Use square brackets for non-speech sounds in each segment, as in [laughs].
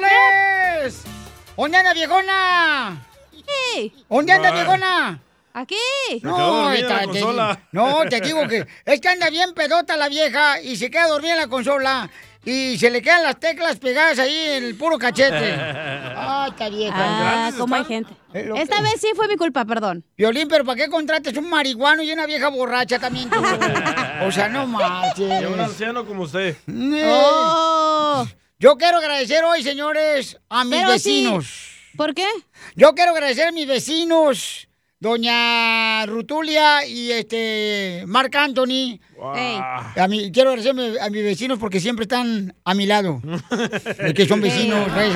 marcándoles. ¿Dónde anda, viejona? ¿Dónde anda, viejona? Aquí. Quedó dormida en la te- consola. no, te digo que es que anda bien pedota la vieja y se queda dormida en la consola y se le quedan las teclas pegadas ahí en el puro cachete. [laughs] Ay, esta vieja. Ah, cómo hay gente. Esta vez sí fue mi culpa, perdón. Violín, pero ¿para qué contrates un marihuano y una vieja borracha también tú? [laughs] O sea, no marches. Y un anciano como usted. Oh. Yo quiero agradecer hoy, señores, a mis Pero sí. vecinos. ¿Por qué? Yo quiero agradecer a mis vecinos, doña Rutulia y este Marc Anthony. Ey. A mí, quiero agradecer a mis vecinos porque siempre están a mi lado. [laughs] Es que son vecinos, pues,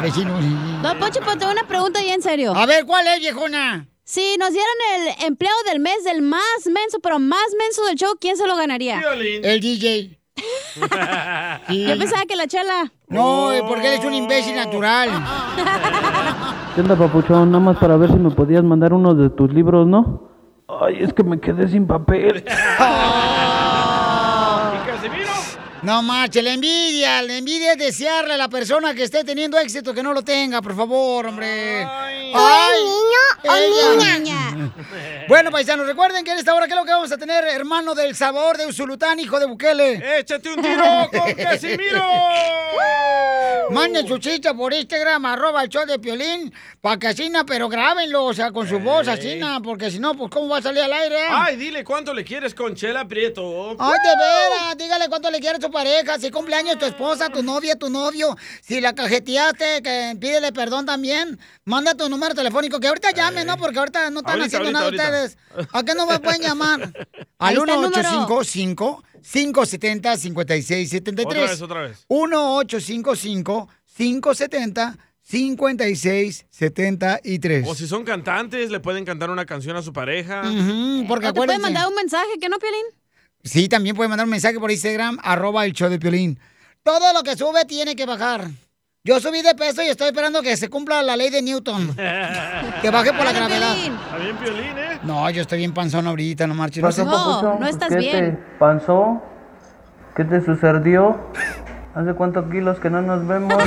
vecinos. Don Poncho, tengo una pregunta ya en serio. A ver, ¿cuál es, viejona? Si nos dieran el empleado del mes del más menso, pero más menso del show, ¿quién se lo ganaría? El DJ. Sí. Yo pensaba que la chela. No, porque él es un imbécil natural. ¿Qué onda, papuchón? Nada más para ver si me podías mandar uno de tus libros, ¿no? Ay, es que me quedé sin papel. ¿Y Casimiro? No marche, la envidia, la envidia es desearle a la persona que esté teniendo éxito que no lo tenga, por favor, hombre. Ay, niño o niña? [laughs] Bueno, paisanos, recuerden que en esta hora, ¿qué es lo que vamos a tener? Hermano del sabor de Usulután, hijo de Bukele. ¡Échate un tiro con [laughs] Casimiro! Manden su chicha por Instagram, arroba el show de Piolín, pa' que asina, pero grábenlo, o sea, con su voz, asina, porque si no, pues, ¿cómo va a salir al aire? Ay, dile cuánto le quieres con Chela Prieto. Ay, de veras, dígale cuánto le quieres a tu pareja, si cumpleaños tu esposa, tu novia, tu novio, si la cajeteaste, que pídele perdón también, manda tu número telefónico, que ahorita llame, ¿no? Porque ahorita no están Ahorita, haciendo ahorita, nada ahorita. ustedes. ¿A qué no me pueden llamar? [laughs] Al está el número. 1855 570 5673 Otra vez, otra vez. 1855 570 5673 O si son cantantes, le pueden cantar una canción a su pareja. Ujú, porque ¿O te pueden mandar un mensaje que no, Piolín? Sí, también puede mandar un mensaje por Instagram, arroba el show de Piolín. Todo lo que sube tiene que bajar. Yo subí de peso y estoy esperando que se cumpla la ley de Newton. Que baje por la gravedad. Está bien Piolín, ¿eh? No, yo estoy bien panzón ahorita, no marches. ¿Pasa, papuchón? ¿Qué te pasó? ¿Qué te sucedió? ¿Hace cuántos kilos que no nos vemos? [laughs]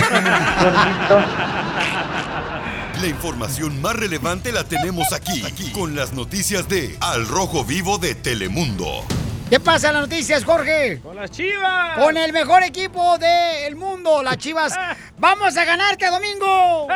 La información más relevante la tenemos aquí, aquí, con las noticias de Al Rojo Vivo de Telemundo. ¿Qué pasa en las noticias, Jorge? Con las chivas. Con el mejor equipo del mundo, las chivas. [laughs] ¡Vamos a ganarte, domingo!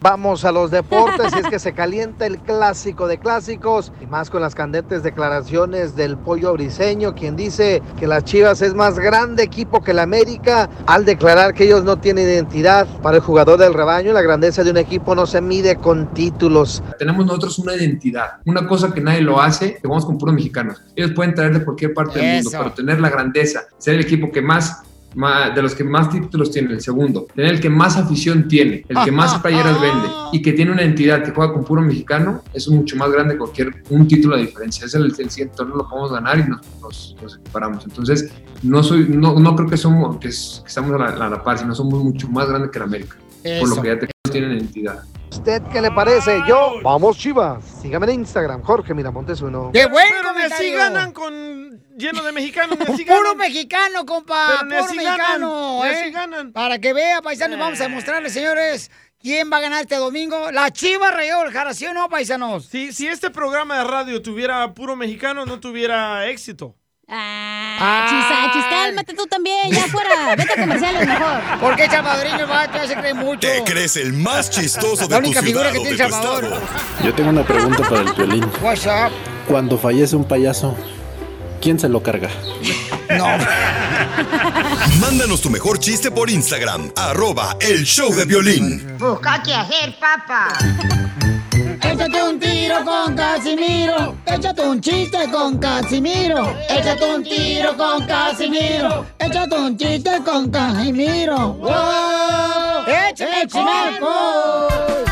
Vamos a los deportes y es que se calienta el clásico de clásicos y más con las candentes declaraciones del pollo briseño quien dice que las Chivas es más grande equipo que la América al declarar que ellos no tienen identidad para el jugador del rebaño la grandeza de un equipo no se mide con títulos Tenemos nosotros una identidad, una cosa que nadie lo hace, que vamos con puros mexicanos. Ellos pueden traer de cualquier parte del mundo, pero tener la grandeza, ser el equipo que más- de los que más títulos tiene, el segundo, tener el que más afición tiene, el que más playeras vende y que tiene una entidad que juega con puro mexicano, es mucho más grande que cualquier un título de diferencia. Es el, el siguiente torneo lo podemos ganar y nos, nos, nos equiparamos. Entonces, no soy, no, no creo que somos, que, es- que estamos a la, a la par, sino somos mucho más grandes que la América, por lo que ya te, tienen identidad. ¿Usted qué le parece? Yo, vamos Chivas. Sígame en Instagram, Jorge Miramontes uno. ¡Qué buen Pero ni así ganan con lleno de mexicanos, así [laughs] Puro ganan. mexicano, compa. Pero Puro ganan, mexicano, ¿eh? así ganan. Para que vea, paisanos, vamos a demostrarles, señores, quién va a ganar este domingo. La Chiva Rayó Jara, ¿sí o no, paisanos? Si, si este programa de radio tuviera puro mexicano, no tuviera éxito. Ah, chisachis, cálmate tú también, ya fuera. Vete a comerciales mejor. ¿Por qué salvadoreño va? Te se cree mucho. ¿Te crees el más chistoso La de tu única figura ciudad que o tiene tu Salvador. Yo tengo una pregunta para el violín. What's up? Cuando fallece un payaso, ¿quién se lo carga? No. Mándanos tu mejor chiste por Instagram, arroba el show de violín. Busca qué hacer, papá. Échate un tiro con Casimiro. Échate un chiste con Casimiro. Échate un tiro con Casimiro. Échate un chiste con Casimiro. ¡Wow! ¡Échame alcohol!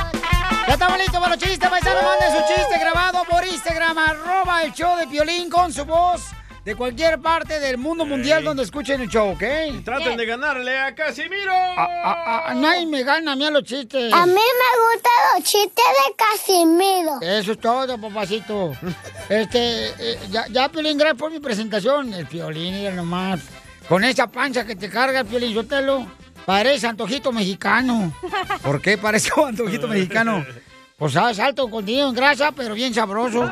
Ya estamos listos para los chistes, paisanos. Manden su chiste grabado por Instagram, arroba el show de Piolín con su voz de cualquier parte del mundo mundial donde escuchen el show, ¿ok? Traten de ganarle a Casimiro. A, a- nadie me gana a mí a los chistes. A mí me gustan los chistes de Casimiro. Eso es todo, papacito. [laughs] Este, eh, ya, ya, Piolín, gracias por mi presentación. El Piolín, mira nomás. Con esa pancha que te carga, Piolín, Sotelo. Parece antojito mexicano. [laughs] ¿Por qué parezco [laughs] antojito mexicano? Pues sabes, alto contenido en grasa, pero bien sabroso.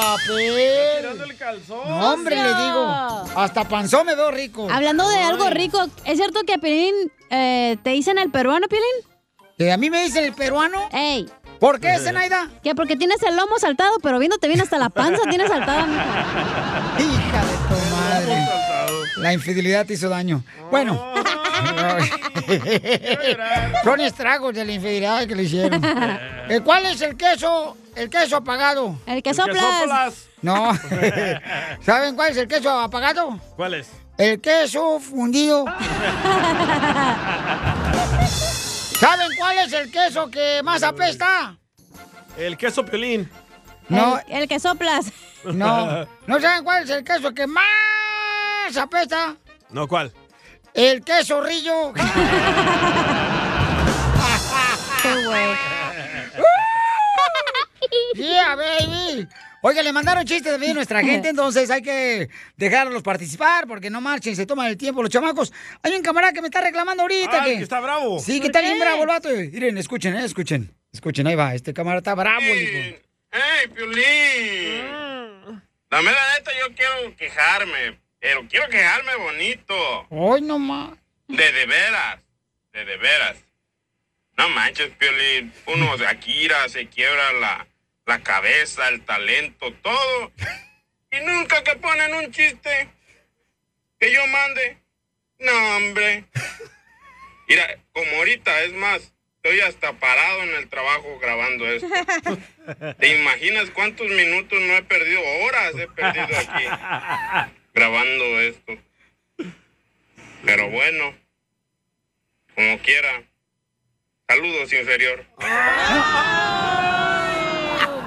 ¡Ay, papel! Tirando el calzón. No, hombre, le digo. Hasta panzón me veo rico. Hablando de algo rico, ¿es cierto que a Piolín eh, te dicen el peruano, Piolín? ¿Que a mí me dicen el peruano? ¡Ey! ¿Por qué, Zenaida? Que porque tienes el lomo saltado, pero viéndote bien hasta la panza tienes saltada. Hija de tu madre. La infidelidad te hizo daño. Bueno. [laughs] Son estragos de la infidelidad que le hicieron. Eh, ¿Cuál es el queso? El queso apagado. El que soplas. No. [laughs] ¿Saben cuál es el queso apagado? ¿Cuál es? El queso fundido. [laughs] ¿Saben cuál es el queso que más apesta? El queso piolín. No. El, el que soplas. No. ¿No saben cuál es el queso que más apesta? No, ¿cuál? El queso rillo. [laughs] Qué güey. [laughs] Yeah, baby. Oiga, le mandaron chistes también a nuestra gente, [laughs] entonces hay que dejarlos participar porque no marchen, se toman el tiempo los chamacos. Hay un camarada que me está reclamando ahorita Ah, que... que está bravo. Sí, que está bien bravo el vato. Miren, escuchen, eh, escuchen. Escuchen, ahí va, este camarada está bravo. ¡Ey, Piolín! Dame la neta, yo quiero quejarme, pero quiero quejarme bonito. Hoy nomás. De de veras, de de veras. No manches, Piolín. Uno Akira se quiebra la, la cabeza, el talento, todo. Y nunca que ponen un chiste que yo mande. No, hombre. Mira, como ahorita, es más, estoy hasta parado en el trabajo grabando esto. ¿Te imaginas cuántos minutos no he perdido? Horas he perdido aquí grabando esto. Pero bueno, como quiera. Saludos, inferior.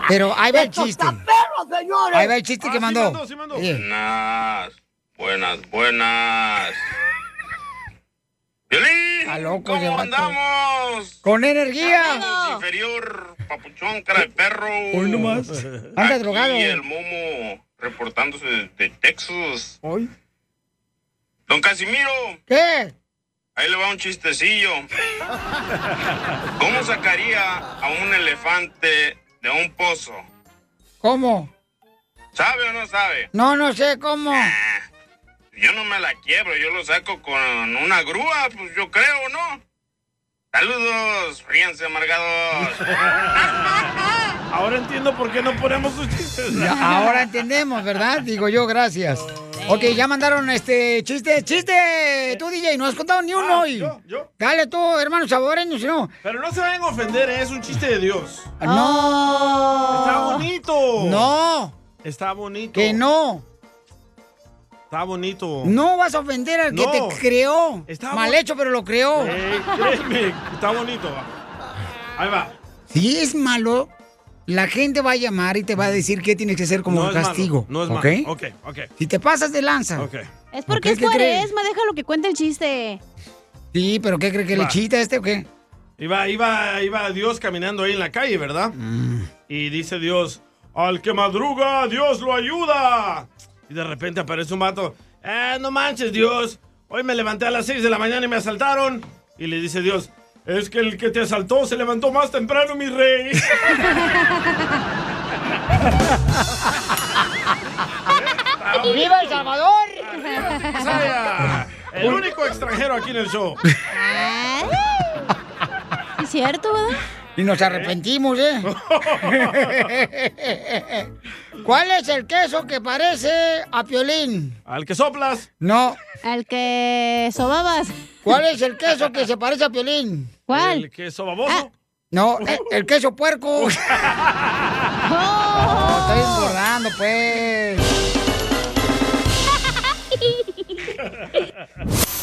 Pero ahí va el chiste. Ahí va el chiste que mandó. Sí. Buenas, buenas, buenas. ¡Violín! Está loco ese ¿Cómo vato. andamos? Con energía. Saludos, inferior, papuchón, cara de perro. Hoy nomás. Anda drogado. el Momo reportándose desde Texas. Hoy. Don Casimiro, ¿Qué? ahí le va un chistecillo. ¿Cómo sacaría a un elefante de un pozo? ¿Cómo? ¿Sabe o no sabe? No, no sé cómo. Yo no me la quiebro, yo lo saco con una grúa, pues yo creo, ¿no? Saludos, ríanse amargados. [laughs] Ahora entiendo por qué no ponemos sus chistes. Ya, ahora entendemos, ¿verdad? Digo yo, gracias. Ok, ya mandaron este chiste. ¡Chiste! Tú, DJ, no has contado ni uno Ah, hoy. yo, yo. Dale tú, hermano saboreño, si no. Pero no se vayan a ofender, ¿eh? es un chiste de Dios. No. Está bonito. No. Está bonito. Que no. Está bonito. No vas a ofender al que te creó. Está Mal hecho, pero lo creó. Eh, créeme, está bonito. Ahí va. Si es malo, la gente va a llamar y te va a decir qué tienes que hacer como no malo, castigo. No es ¿ok? malo. Ok, ok. Si te pasas de lanza. Ok. Es porque ¿Qué- es cuaresma, déjalo que cuente el chiste. Sí, pero ¿qué cree que le chita este o qué? Iba, iba, iba Dios caminando ahí en la calle, ¿verdad? Mm. Y dice Dios, al que madruga, Dios lo ayuda. Y de repente aparece un vato, eh, no manches, Dios. Hoy me levanté a las 6 de la mañana y me asaltaron. Y le dice Dios, es que el que te asaltó se levantó más temprano, mi rey. ¡Viva El Salvador! Masaya, El único extranjero aquí en el show. Es cierto, ¿verdad? Y nos arrepentimos, ¿eh? [laughs] ¿Cuál es el queso que parece a Piolín? Al que soplas. No. Al que sobabas. ¿Cuál es el queso que se parece a Piolín? ¿Cuál? El queso baboso. No, el, el queso puerco. [laughs] No, estoy engordando, pues. [laughs]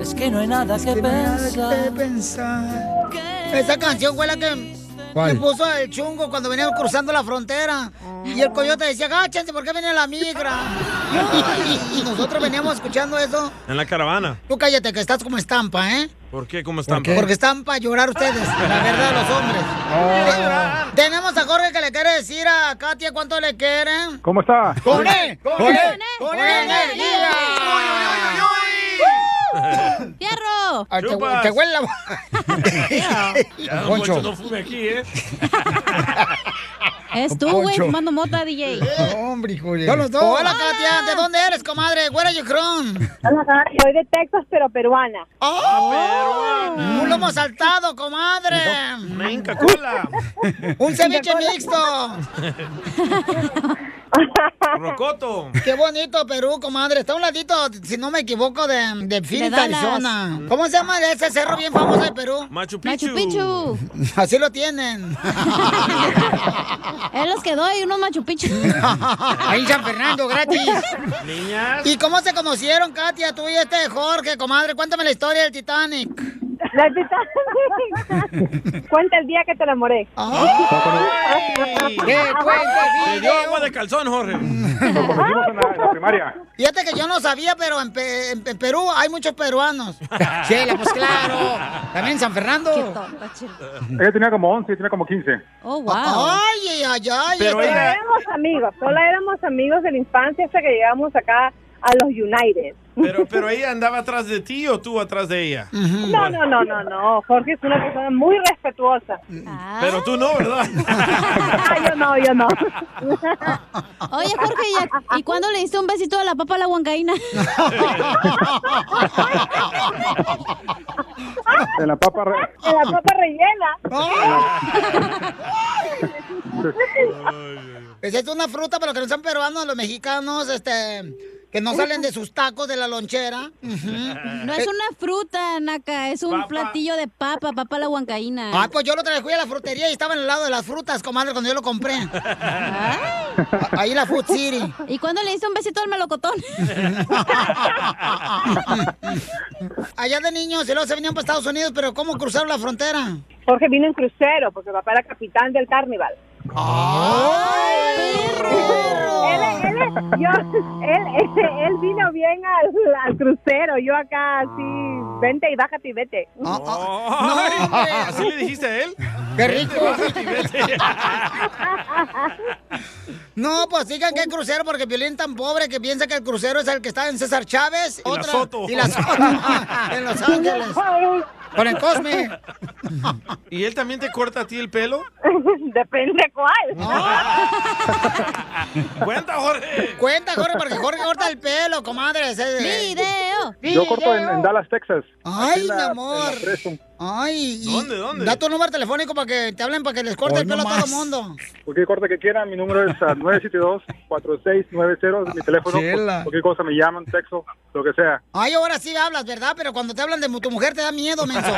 Es que no hay nada que pensar. Esa canción fue la que ¿Cuál? que puso el chungo cuando veníamos cruzando la frontera. Y el coyote decía, agáchense, ¿por qué viene la migra? y nosotros veníamos escuchando eso. En la caravana. Tú cállate, que estás como estampa, ¿eh? ¿Por qué? ¿Cómo están? Porque están para llorar ustedes, la verdad, los hombres. Oh. Te- Tenemos a Jorge que le quiere decir a Katia cuánto le quieren. ¿Cómo está? ¡Con él! ¡Con él! ¡Con energía! [laughs] ¡Fierro! Te, Chupas. te huele la [laughs] Ya, don Poncho. No fume aquí, ¿eh? [laughs] Es tú, güey, fumando mota, DJ. Hombre, hijo de... Hola, Katia. ¿De dónde eres, comadre? Where are you from? Soy de Texas, pero peruana. ¡Oh! Un lomo saltado, comadre. Menca cola. Un ceviche mixto. Rocoto. Qué bonito Perú, comadre. Está a un ladito, si no me equivoco, de, de Phoenix, Dallas. Arizona. ¿Cómo se llama ese cerro bien famoso de Perú? Machu Picchu. Machu Picchu. [laughs] Así lo tienen. [laughs] Él los quedó y unos Machu Picchu. [laughs] Ahí en San Fernando, gratis. Niñas. ¿Y cómo se conocieron, Katia, tú y este Jorge, comadre? Cuéntame la historia del Titanic. La Titanic. [laughs] Cuenta el día que te enamoré. ¡Qué cuenta Te dio agua de calzón, Jorge. Nos conocimos en la, en la primaria. Fíjate que yo no sabía, pero en, Pe- en Pe- Perú hay muchos peruanos. Chela, pues claro. También en San Fernando. Ella tenía como 11 y tenía como 15. Oh, Ay, ay, ay, ay. Pero ella- Éramos amigos, solo éramos amigos de la infancia hasta que llegamos acá a los United. Pero, pero [laughs] ella andaba atrás de ti o tú atrás de ella. No, no, no, no, no. Jorge es una persona muy respetuosa. Pero tú no, ¿verdad? [laughs] Ah, yo no, yo no. [laughs] Oye, Jorge, ¿y, ¿y cuándo le diste un besito a la papa a la huancaína? En la papa. re- En la papa rellena. Pues es una fruta, pero que no son peruanos, los mexicanos, este, que no salen de sus tacos de la lonchera. [laughs] No es una fruta, Naka, es un platillo de papa, papa la huancaína. Ah, pues yo lo traje fui a la frutería y estaba en el lado de las frutas, comadre, cuando yo lo compré. [laughs] Ahí la Food City. ¿Y cuándo le diste un besito al melocotón? [laughs] Allá de niños y luego se venían para Estados Unidos, pero ¿cómo cruzaron la frontera? Jorge vino en crucero porque papá era capitán del Carnival. ¡Ay, Él, él, yo, él, él, él vino bien al, al crucero, yo acá así, vente y bájate y vete. Ay, ¿Así le dijiste a él? ¡Qué rico! Vete, vete. [laughs] No, pues digan que es crucero porque Violín tan pobre que piensa que el crucero es el que está en César Chávez. Y la Soto. Y la Soto. [laughs] [laughs] en Los Ángeles. Con el Cosme. ¿Y él también te corta a ti el pelo? [laughs] Depende cuál. [laughs] Cuenta, Jorge. Cuenta, Jorge, porque Jorge corta el pelo, comadre. ¡Video! Yo corto en, en Dallas, Texas. Ay, mi en la amor. Ay, y ¿Dónde, dónde? Da tu número telefónico para que te hablen, para que les corte Hoy el pelo a todo el mundo. Cualquier corte que quieran, mi número es ah, 972-4690, es mi teléfono. Chela. Cualquier cosa me llaman, texto, lo que sea. Ay, ahora sí hablas, ¿verdad? Pero cuando te hablan de tu mujer te da miedo, menso. [laughs]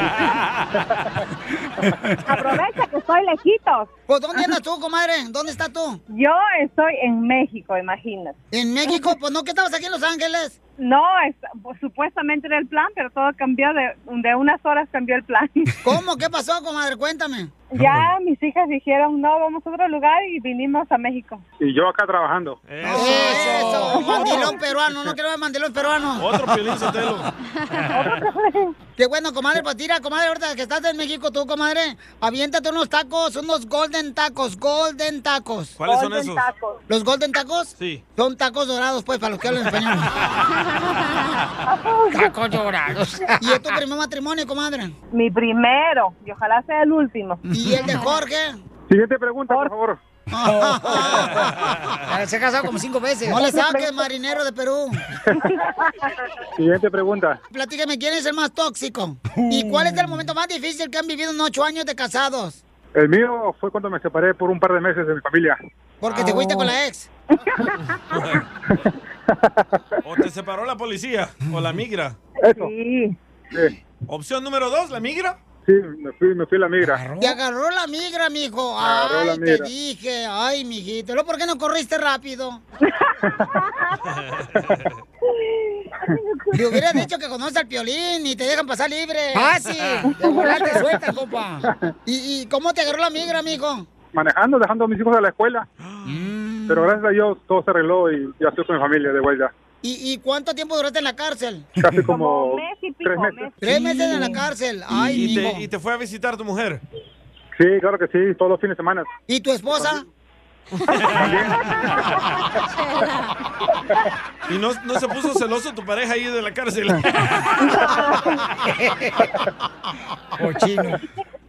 Aprovecha que estoy lejitos. Pues, ¿dónde andas tú, comadre? ¿Dónde estás tú? Yo estoy en México, imagínate. ¿En México? Pues, ¿no que estabas aquí en Los Ángeles? No, es, pues, supuestamente era el plan, pero todo cambió, de, de unas horas cambió el plan. ¿Cómo? ¿Qué pasó, comadre? Cuéntame. Ya mis hijas dijeron, no, vamos a otro lugar y vinimos a México. Y yo acá trabajando. Eso, mandilón peruano, no quiero ver mandilón peruano. Otro Piolín Sotelo. [laughs] Qué bueno, comadre, pues tira, comadre, ahorita que estás en México tú, comadre, aviéntate unos tacos, unos golden tacos, golden tacos. ¿Cuáles son Golden esos? tacos. ¿Los golden tacos? Sí. Son tacos dorados, pues, para los que hablan [laughs] español. [laughs] tacos dorados. ¿Y es tu primer matrimonio, comadre? Mi primero, y ojalá sea el último. ¿Y el de Jorge? Siguiente pregunta, por favor. [laughs] Se ha casado como cinco veces. No le saques, marinero de Perú. [laughs] Siguiente pregunta. Platícame, ¿quién es el más tóxico? ¿Y cuál es el momento más difícil que han vivido en ocho años de casados? El mío fue cuando me separé por un par de meses de mi familia. Porque te fuiste con la ex. [laughs] ¿O te separó la policía? ¿O la migra? Eso. Sí. Sí, Opción número dos, la migra. Sí, me fui, me fui a la migra. Te agarró la migra, mijo. agarró Ay, la te dije. Ay, mijito. ¿Lo por qué no corriste rápido? [laughs] Le hubieras dicho que conoces al piolín y te dejan pasar libre. Fácil. De te sueltan, compa. ¿Y, ¿Y cómo te agarró la migra, amigo? Manejando, dejando a mis hijos a la escuela. Mm. Pero gracias a Dios todo se arregló y ya estoy con mi familia de vuelta. ¿Y, y cuánto tiempo duraste en la cárcel? Casi como tres meses. Tres meses en la cárcel. Ay, ¿Y, mijo. te, ¿Y te fue a visitar tu mujer? Sí, claro que sí, todos los fines de semana. ¿Y tu esposa? ¿Y no, no se puso celoso tu pareja ahí de la cárcel? [laughs] Cochino.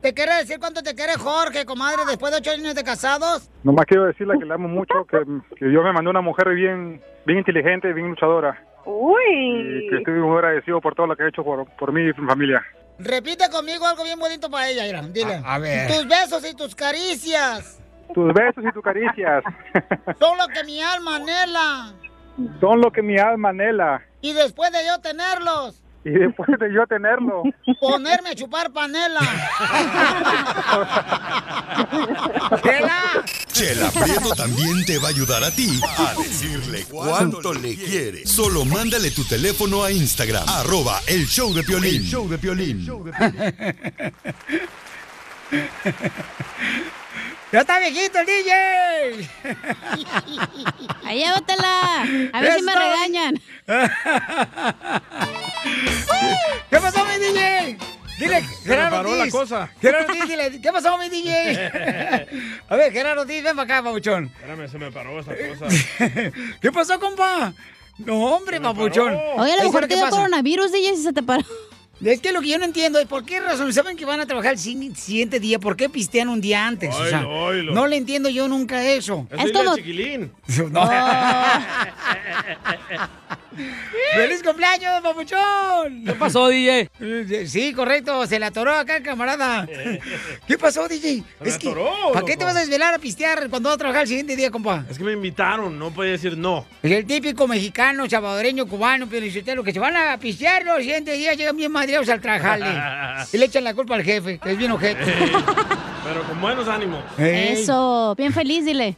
¿Te quiere decir cuánto te quiere Jorge, comadre, después de ocho años de casados? Nomás quiero decirle que le amo mucho, que, que Dios me mandó una mujer bien, bien inteligente, bien luchadora. Y Uy. que estoy muy agradecido por todo lo que ha hecho por, por mí y mi familia. Repite conmigo algo bien bonito para ella, mira. Dile. A- a ver. Tus besos y tus caricias Tus besos y tus caricias [laughs] son lo que mi alma anhela. son lo que mi alma anhela. Y después de yo tenerlos, Y después de yo tenerlo, [laughs] ponerme a chupar panela. [laughs] Chela Prieto también te va a ayudar a ti a decirle cuánto le quiere. Solo mándale tu teléfono a Instagram, arroba el show de Piolín. El show de Piolín. ¡Ya está viejito el DJ! Ahí llévatela. A ver si me regañan. [laughs] Dile, Gerardo paró la Ortiz. cosa. Gerardo Ortiz, dile, ¿qué pasó, mi DJ? [laughs] A ver, Gerardo Ortiz, ven para acá, papuchón. Espérame, se me paró esa [laughs] cosa. ¿Qué pasó, compa? No, hombre, papuchón. Oye, a lo es mejor te dio coronavirus, DJ, si se te paró. Es que lo que yo no entiendo es por qué razón saben que van a trabajar el si- siguiente día, ¿por qué pistean un día antes? O sea, no le entiendo yo nunca eso. Es dile al chiquilín. [laughs] No. [laughs] ¡Feliz cumpleaños, papuchón! ¿Qué pasó, DJ? Sí, correcto, se la atoró acá, camarada. [laughs] ¿Qué pasó, DJ? Se Es la que, atoró, ¿para qué te vas a desvelar a pistear cuando vas a trabajar el siguiente día, compa? Es que me invitaron, no podía decir no. Es el típico mexicano, salvadoreño, cubano, lo que se van a pistear los siguientes días llegan bien madreados al trabajarle. [laughs] y le echan la culpa al jefe, que es bien ojete. Pero con buenos ánimos. Eso, bien feliz, dile.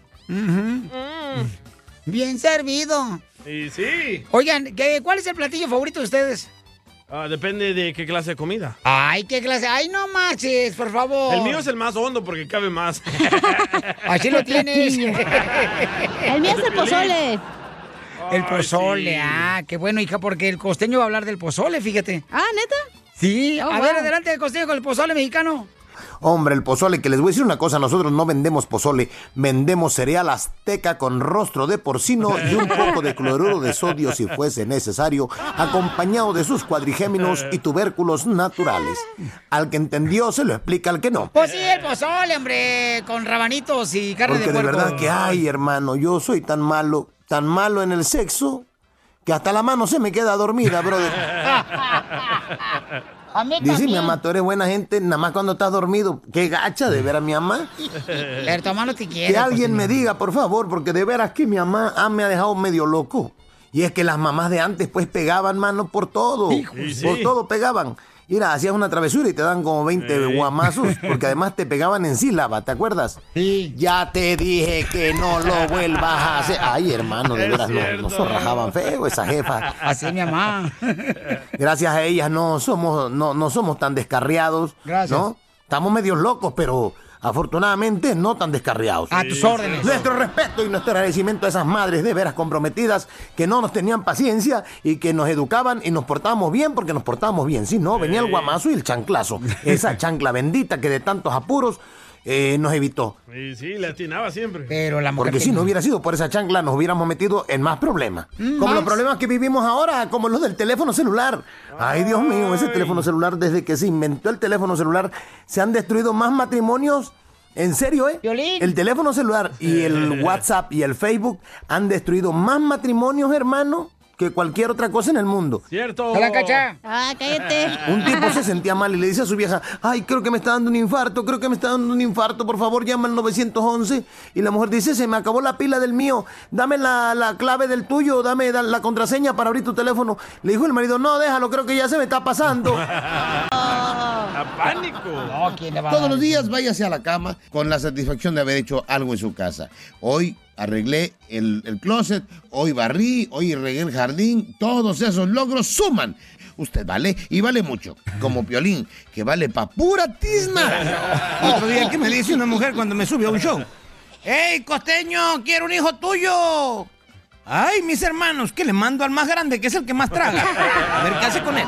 Bien servido. Y sí. Oigan, ¿qué- ¿cuál es el platillo favorito de ustedes? Ah, depende de qué clase de comida. Ay, qué clase. Ay, no marches, por favor. El mío es el más hondo porque cabe más. [laughs] Así lo tienes. [laughs] El mío es el pozole. El Ay, pozole, sí. ah, qué bueno, hija, porque el costeño va a hablar del pozole, fíjate. Ah, ¿neta? Sí, Oh, a ver, adelante, el costeño con el pozole mexicano. Hombre, el pozole, que les voy a decir una cosa, nosotros no vendemos pozole, vendemos cereal azteca con rostro de porcino y un [laughs] poco de cloruro de sodio si fuese necesario, acompañado de sus cuadrigéminos y tubérculos naturales. Al que entendió se lo explica al que no. Pues sí, el pozole, hombre, con rabanitos y carne Porque de de puerco. verdad que, ay, hermano, yo soy tan malo, tan malo en el sexo, que hasta la mano se me queda dormida, brother. [laughs] A mí Dice mi mamá, tú eres buena gente, nada más cuando estás dormido. Qué gacha de ver a mi mamá. [laughs] Pero tu mamá no te quiere. Que alguien costeño. me diga, por favor, porque de veras que mi mamá ah, me ha dejado medio loco. Y es que las mamás de antes pues pegaban, mano, por todo. Hijo, Y sí. Por todo pegaban. Mira, hacías una travesura y te dan como 20 Sí. guamazos, [laughs] porque además te pegaban en sílaba, ¿te acuerdas? Sí. Ya te dije que no lo vuelvas a hacer. Ay, hermano, de Es veras no, cierto. nos zorrajaban feo esa jefa. Así mi mamá. Gracias a ellas no somos, no, no somos tan descarriados. Gracias. ¿no? Estamos medios locos, pero afortunadamente no tan descarriados. A tus órdenes. Nuestro respeto y nuestro agradecimiento a esas madres de veras comprometidas que no nos tenían paciencia y que nos educaban y nos portábamos bien porque nos portábamos bien. Si no, venía el guamazo y el chanclazo. [laughs] Esa chancla bendita que de tantos apuros eh, nos evitó. Y sí, le atinaba siempre. Pero la mujer Porque si no hubiera sido por esa chancla, nos hubiéramos metido en más problemas. Mm, como más. los problemas que vivimos ahora, como los del teléfono celular. Ay, Dios mío, ese teléfono celular, desde que se inventó el teléfono celular, se han destruido más matrimonios. En serio, ¿eh? Violín. El teléfono celular y el [laughs] WhatsApp y el Facebook han destruido más matrimonios, hermano, que cualquier otra cosa en el mundo. Cierto. ¿Te la cacha? Ah, cállate. Un tipo se sentía mal y le dice a su vieja, ay, creo que me está dando un infarto, creo que me está dando un infarto, por favor llama al 911. Y la mujer dice, se me acabó la pila del mío, dame la, la clave del tuyo, dame da- la contraseña para abrir tu teléfono. Le dijo el marido, no, déjalo, creo que ya se me está pasando. [laughs] A pánico. No, ¿quién le va a Todos los días váyase a la cama con la satisfacción de haber hecho algo en su casa. Hoy arreglé el, el closet, hoy barrí, hoy regué el jardín, todos esos logros suman. Usted vale y vale mucho, como Piolín, que vale pa' pura tisma. Otro día que me dice una mujer cuando me subió a un show. ¡Ey, costeño, quiero un hijo tuyo! Ay, mis hermanos, que le mando al más grande, que es el que más traga. A ver qué hace con él.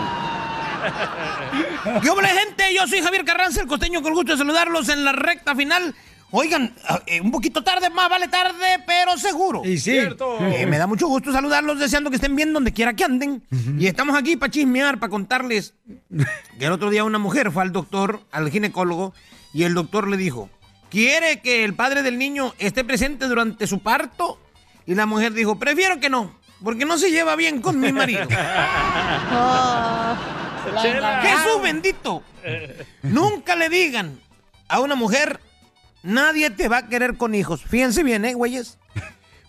¿Qué gente? Yo soy Javier Carranza, el costeño, con gusto de saludarlos en la recta final. Oigan, ah, eh, un poquito tarde, más vale tarde, pero seguro. Y sí. Cierto. Eh, me da mucho gusto saludarlos, deseando que estén bien donde quiera que anden. Y estamos aquí para chismear, para contarles que el otro día una mujer fue al doctor, al ginecólogo, y el doctor le dijo, ¿quiere que el padre del niño esté presente durante su parto? Y la mujer dijo, prefiero que no, porque no se lleva bien con mi marido. [laughs] Jesús bendito. Nunca le digan a una mujer, nadie te va a querer con hijos. Fíjense bien, ¿eh, güeyes?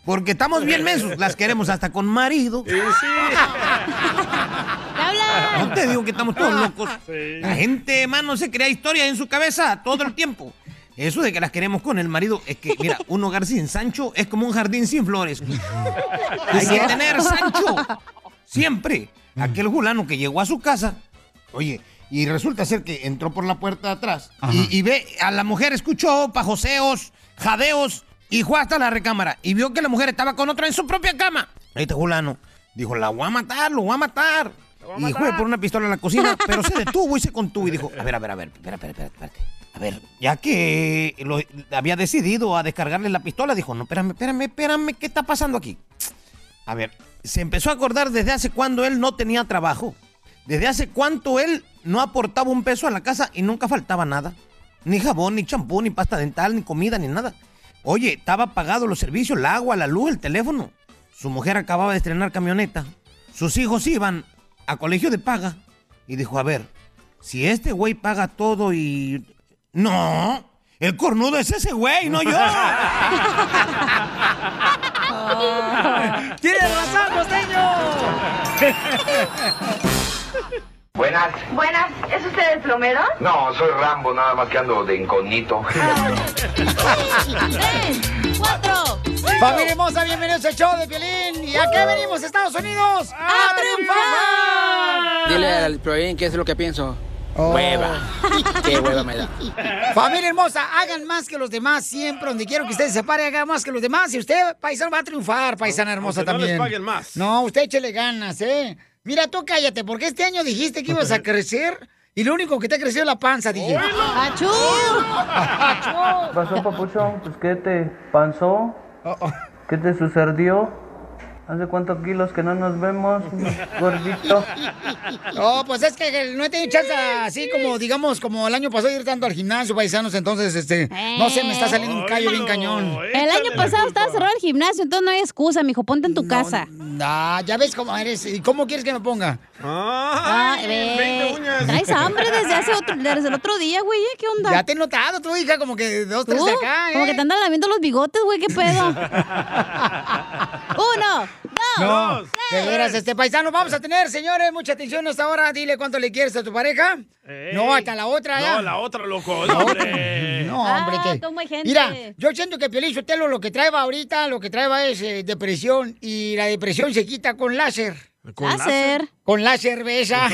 Porque estamos bien mensos, las queremos hasta con marido. No te digo que estamos todos locos. La gente, mano, se crea historias en su cabeza todo el tiempo. Eso de que las queremos con el marido es que, mira, un hogar sin Sancho es como un jardín sin flores. [laughs] Hay que tener Sancho. Siempre. Aquel fulano que llegó a su casa, oye, y resulta ser que entró por la puerta de atrás y, y ve a la mujer, escuchó pajoseos, jadeos y fue hasta la recámara y vio que la mujer estaba con otra en su propia cama. Este fulano dijo, la voy a matar, lo voy a matar. Y fue por una pistola en la cocina, pero se detuvo y se contuvo y dijo, a ver, a ver, a ver, espera, espera, espera, espérate. A ver, ya que lo, había decidido a descargarle la pistola, dijo, no, espérame, espérame, espérame, ¿qué está pasando aquí? A ver, se empezó a acordar desde hace cuando él no tenía trabajo. Desde hace cuánto él no aportaba un peso a la casa y nunca faltaba nada. Ni jabón, ni champú, ni pasta dental, ni comida, ni nada. Oye, estaba pagado los servicios, el agua, la luz, el teléfono. Su mujer acababa de estrenar camioneta. Sus hijos iban a colegio de paga. Y dijo, a ver, si este güey paga todo y... No, el cornudo es ese güey, no yo. [laughs] ¡Tienes razón, costeño! [laughs] Buenas. Buenas, ¿es usted el plomero? No, soy Rambo, nada más que ando de incógnito. [laughs] ¡Cuatro! Familia hermosa, bienvenidos al show de Piolín. ¿Y a qué venimos, Estados Unidos? ¡A triunfar! Dile al Proin qué es lo que pienso. Oh. Hueva. [laughs] Qué hueva me da. Familia hermosa, hagan más que los demás siempre. Donde quiero que usted se pare, haga más que los demás. Y usted, paisano, va a triunfar, paisana hermosa Aunque no también. les paguen más. No, usted échele ganas, ¿eh? Mira, tú cállate, porque este año dijiste que ibas a crecer y lo único que te ha crecido es la panza, dije. ¡Achú! ¿Qué pasó, papuchón? Pues, ¿qué te pasó? ¿Qué te sucedió? ¿Hace cuántos kilos que no nos vemos, gordito? No, pues es que no he tenido chance así como, digamos, como el año pasado ir tanto al gimnasio, paisanos, entonces, este, no sé, me está saliendo un callo bien cañón. El año pasado estaba cerrado el gimnasio, entonces no hay excusa, mijo. Ponte en tu casa. Ah, ya ves cómo eres. ¿Y cómo quieres que me ponga? Ah, ve. Traes hambre desde hace otro, desde el otro día, güey. ¿eh? ¿Qué onda? Ya te he notado, tu hija, como que dos, tres ¿Tú? de acá, ¿eh? Como que te andan lamiendo los bigotes, güey. ¿Qué pedo? [laughs] Uno, No, de veras, este paisano, vamos a tener, señores, mucha atención hasta ahora. Dile cuánto le quieres a tu pareja. No, hasta la otra, ¿ya? No, la otra, loco. No, hombre. No, hombre, Ah, que... gente. Mira, yo siento que Piolín Sotelo lo que trae ahorita, lo que trae es eh, depresión. Y la depresión se quita con láser. ¿Con láser? Con la cerveza. [laughs]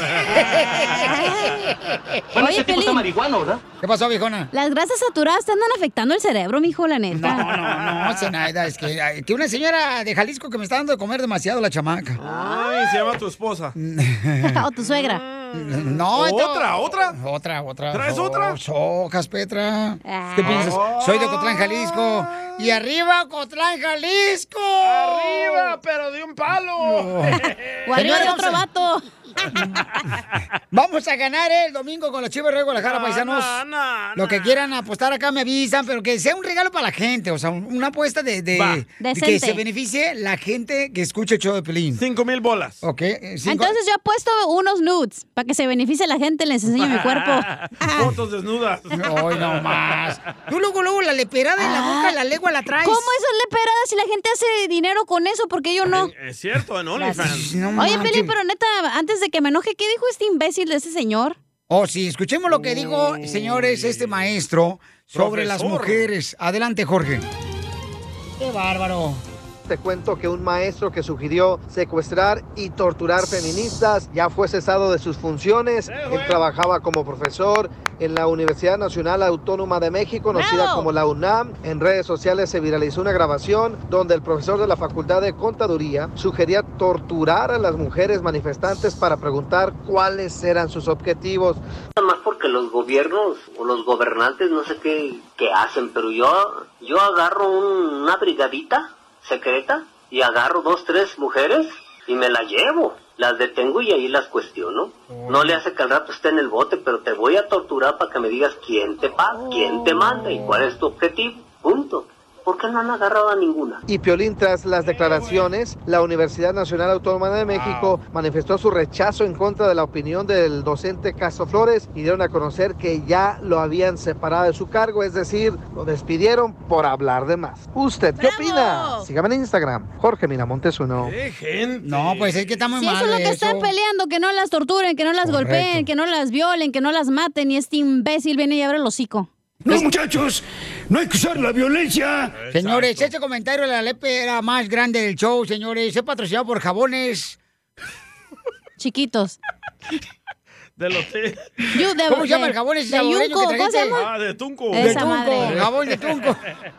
Oye, Pelín. ¿verdad? ¿Qué pasó, viejona? Las grasas saturadas te andan afectando el cerebro, mijo, la neta. No, no, no, Zenaida, es que, que una señora de Jalisco que me está dando de comer demasiado la chamaca. Ay, se llama tu esposa. [laughs] o tu suegra. No, ¿Otra, otra? Otra, otra. ¿Traes Oh, otra? Sojas, Petra. ¿Qué piensas? Soy de Cotlán, Jalisco. Y arriba, Cotlán, Jalisco. Arriba, pero de un palo. O arriba de otro vato. Oh. [laughs] Vamos a ganar el domingo con los chivos de Guadalajara, No, paisanos. no, no, Lo que quieran apostar acá me avisan, pero que sea un regalo para la gente. O sea, un- una apuesta de, de- Va. de que se beneficie la gente que escuche el show de Pelín. Cinco mil bolas. Ok. eh, cinco- Entonces yo he puesto unos nudes para que se beneficie la gente, les enseño mi cuerpo. [laughs] Fotos desnudas. Ay, no más. Tú luego, luego la leperada en la boca, la lengua la traes. ¿Cómo eso es leperada si la gente hace dinero con eso? porque yo no? Es cierto, en OnlyFans. No Oye. Peli, pero neta, antes de que me enoje, ¿qué dijo este imbécil de ese señor? Oh, sí, escuchemos lo que dijo, señores, este maestro sobre las mujeres. Adelante, Jorge. Qué bárbaro. Te cuento que un maestro que sugirió secuestrar y torturar feministas ya fue cesado de sus funciones. Él trabajaba como profesor en la Universidad Nacional Autónoma de México, conocida como la UNAM. En redes sociales se viralizó una grabación donde el profesor de la Facultad de Contaduría sugería torturar a las mujeres manifestantes para preguntar cuáles eran sus objetivos. Nada más porque los gobiernos o los gobernantes no sé qué, qué hacen, pero yo, yo agarro un- una brigadita secreta y agarro dos, tres mujeres y me las llevo. Las detengo y ahí las cuestiono. No le hace que al rato esté en el bote, pero te voy a torturar para que me digas quién te paga, quién te manda y cuál es tu objetivo. Punto. ¿Por qué no han agarrado a ninguna? Y Piolín, tras las declaraciones, la Universidad Nacional Autónoma de México manifestó su rechazo en contra de la opinión del docente Castro Flores y dieron a conocer que ya lo habían separado de su cargo, es decir, lo despidieron por hablar de más. ¿Usted qué opina? Sígame en Instagram, Jorge Miramontes uno. No, pues es que está muy Si mal. eso es lo que eso. están peleando, que no las torturen, que no las Correcto. golpeen, que no las violen, que no las maten, y este imbécil viene y abre el hocico. No, muchachos, no hay que usar la violencia. Señores, este comentario de la Lepe era más grande del show, señores. Es patrocinado por jabones. Chiquitos. Del hotel. Yu- de- ¿Cómo se llama de- el jabón ese de Yunco, que ¿cómo se llama? Ah, de Tunco. Esa De Tunco, madre. jabón de Tunco.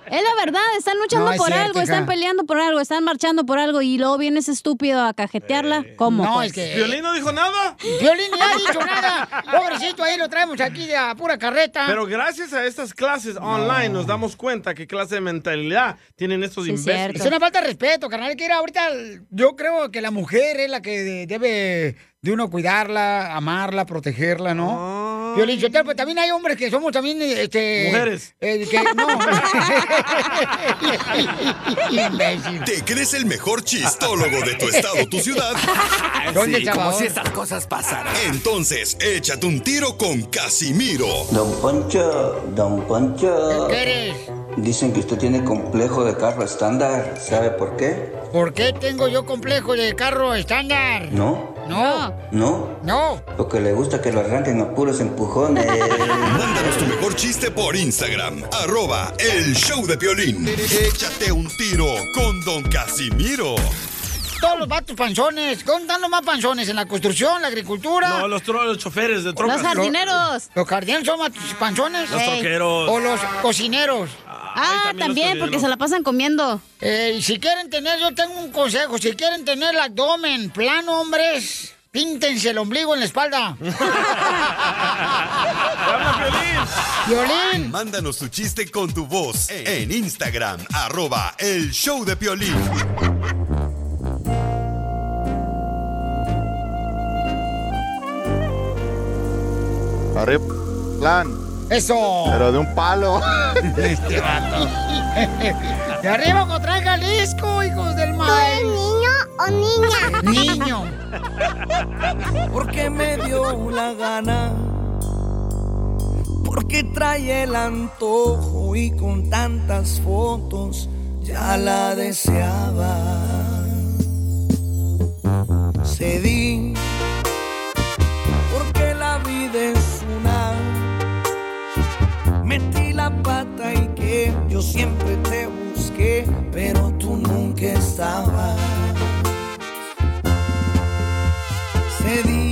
Es la verdad, están luchando No, es por cierto, algo, hija. están peleando por algo, están marchando por algo y luego viene ese estúpido a cajetearla. ¿Cómo? No, pues? es que- ¿Violín no dijo nada? Violín ni ha dicho nada. Pobrecito, ahí lo traemos aquí de a pura carreta. Pero gracias a estas clases online nos damos cuenta qué clase de mentalidad tienen estos imbéciles. Es una falta de respeto, carnal. Que ir ahorita, yo creo que la mujer es la que de- debe de uno cuidarla, amarla, protegerla, ¿no? Violín, Sotelo, pero también hay hombres que somos también, este... Mujeres. eh, que no. [laughs] Imbécil. ¿Te crees el mejor chistólogo de tu estado, tu ciudad? [laughs] ¿Dónde, Sí, como si estas cosas pasaran. Entonces, échate un tiro con Casimiro. Don Poncho, Don Poncho. ¿Qué eres? Dicen que usted tiene complejo de carro estándar. ¿Sabe por qué? ¿Por qué tengo yo complejo de carro estándar? No, No, no. no. Porque le gusta que lo arranquen a puros empujones. [laughs] Mándanos tu mejor chiste por Instagram, arroba el show de Piolín. Échate un tiro con Don Casimiro. Todos los vatos panzones. ¿Dónde están los más panzones? ¿En la construcción, la agricultura? No, los, tro- los choferes de trocas. Los jardineros son más panzones. Los troqueros. O los cocineros. Ah, también, porque se la pasan comiendo. Eh, y si quieren tener, yo tengo un consejo. Si quieren tener el abdomen plano, hombres, píntense el ombligo en la espalda. [laughs] Violín. Mándanos tu chiste con tu voz en Instagram, arroba el show de Piolín. Arriba, plan. Eso. Pero de un palo. [laughs] Este vato. [laughs] De arriba contra Jalisco, hijos del mal. niño o niña? Niño. Porque me dio la gana. Porque trae el antojo y con tantas fotos ya la deseaba. Cedí y que yo siempre te busqué, pero tú nunca estabas. Cedí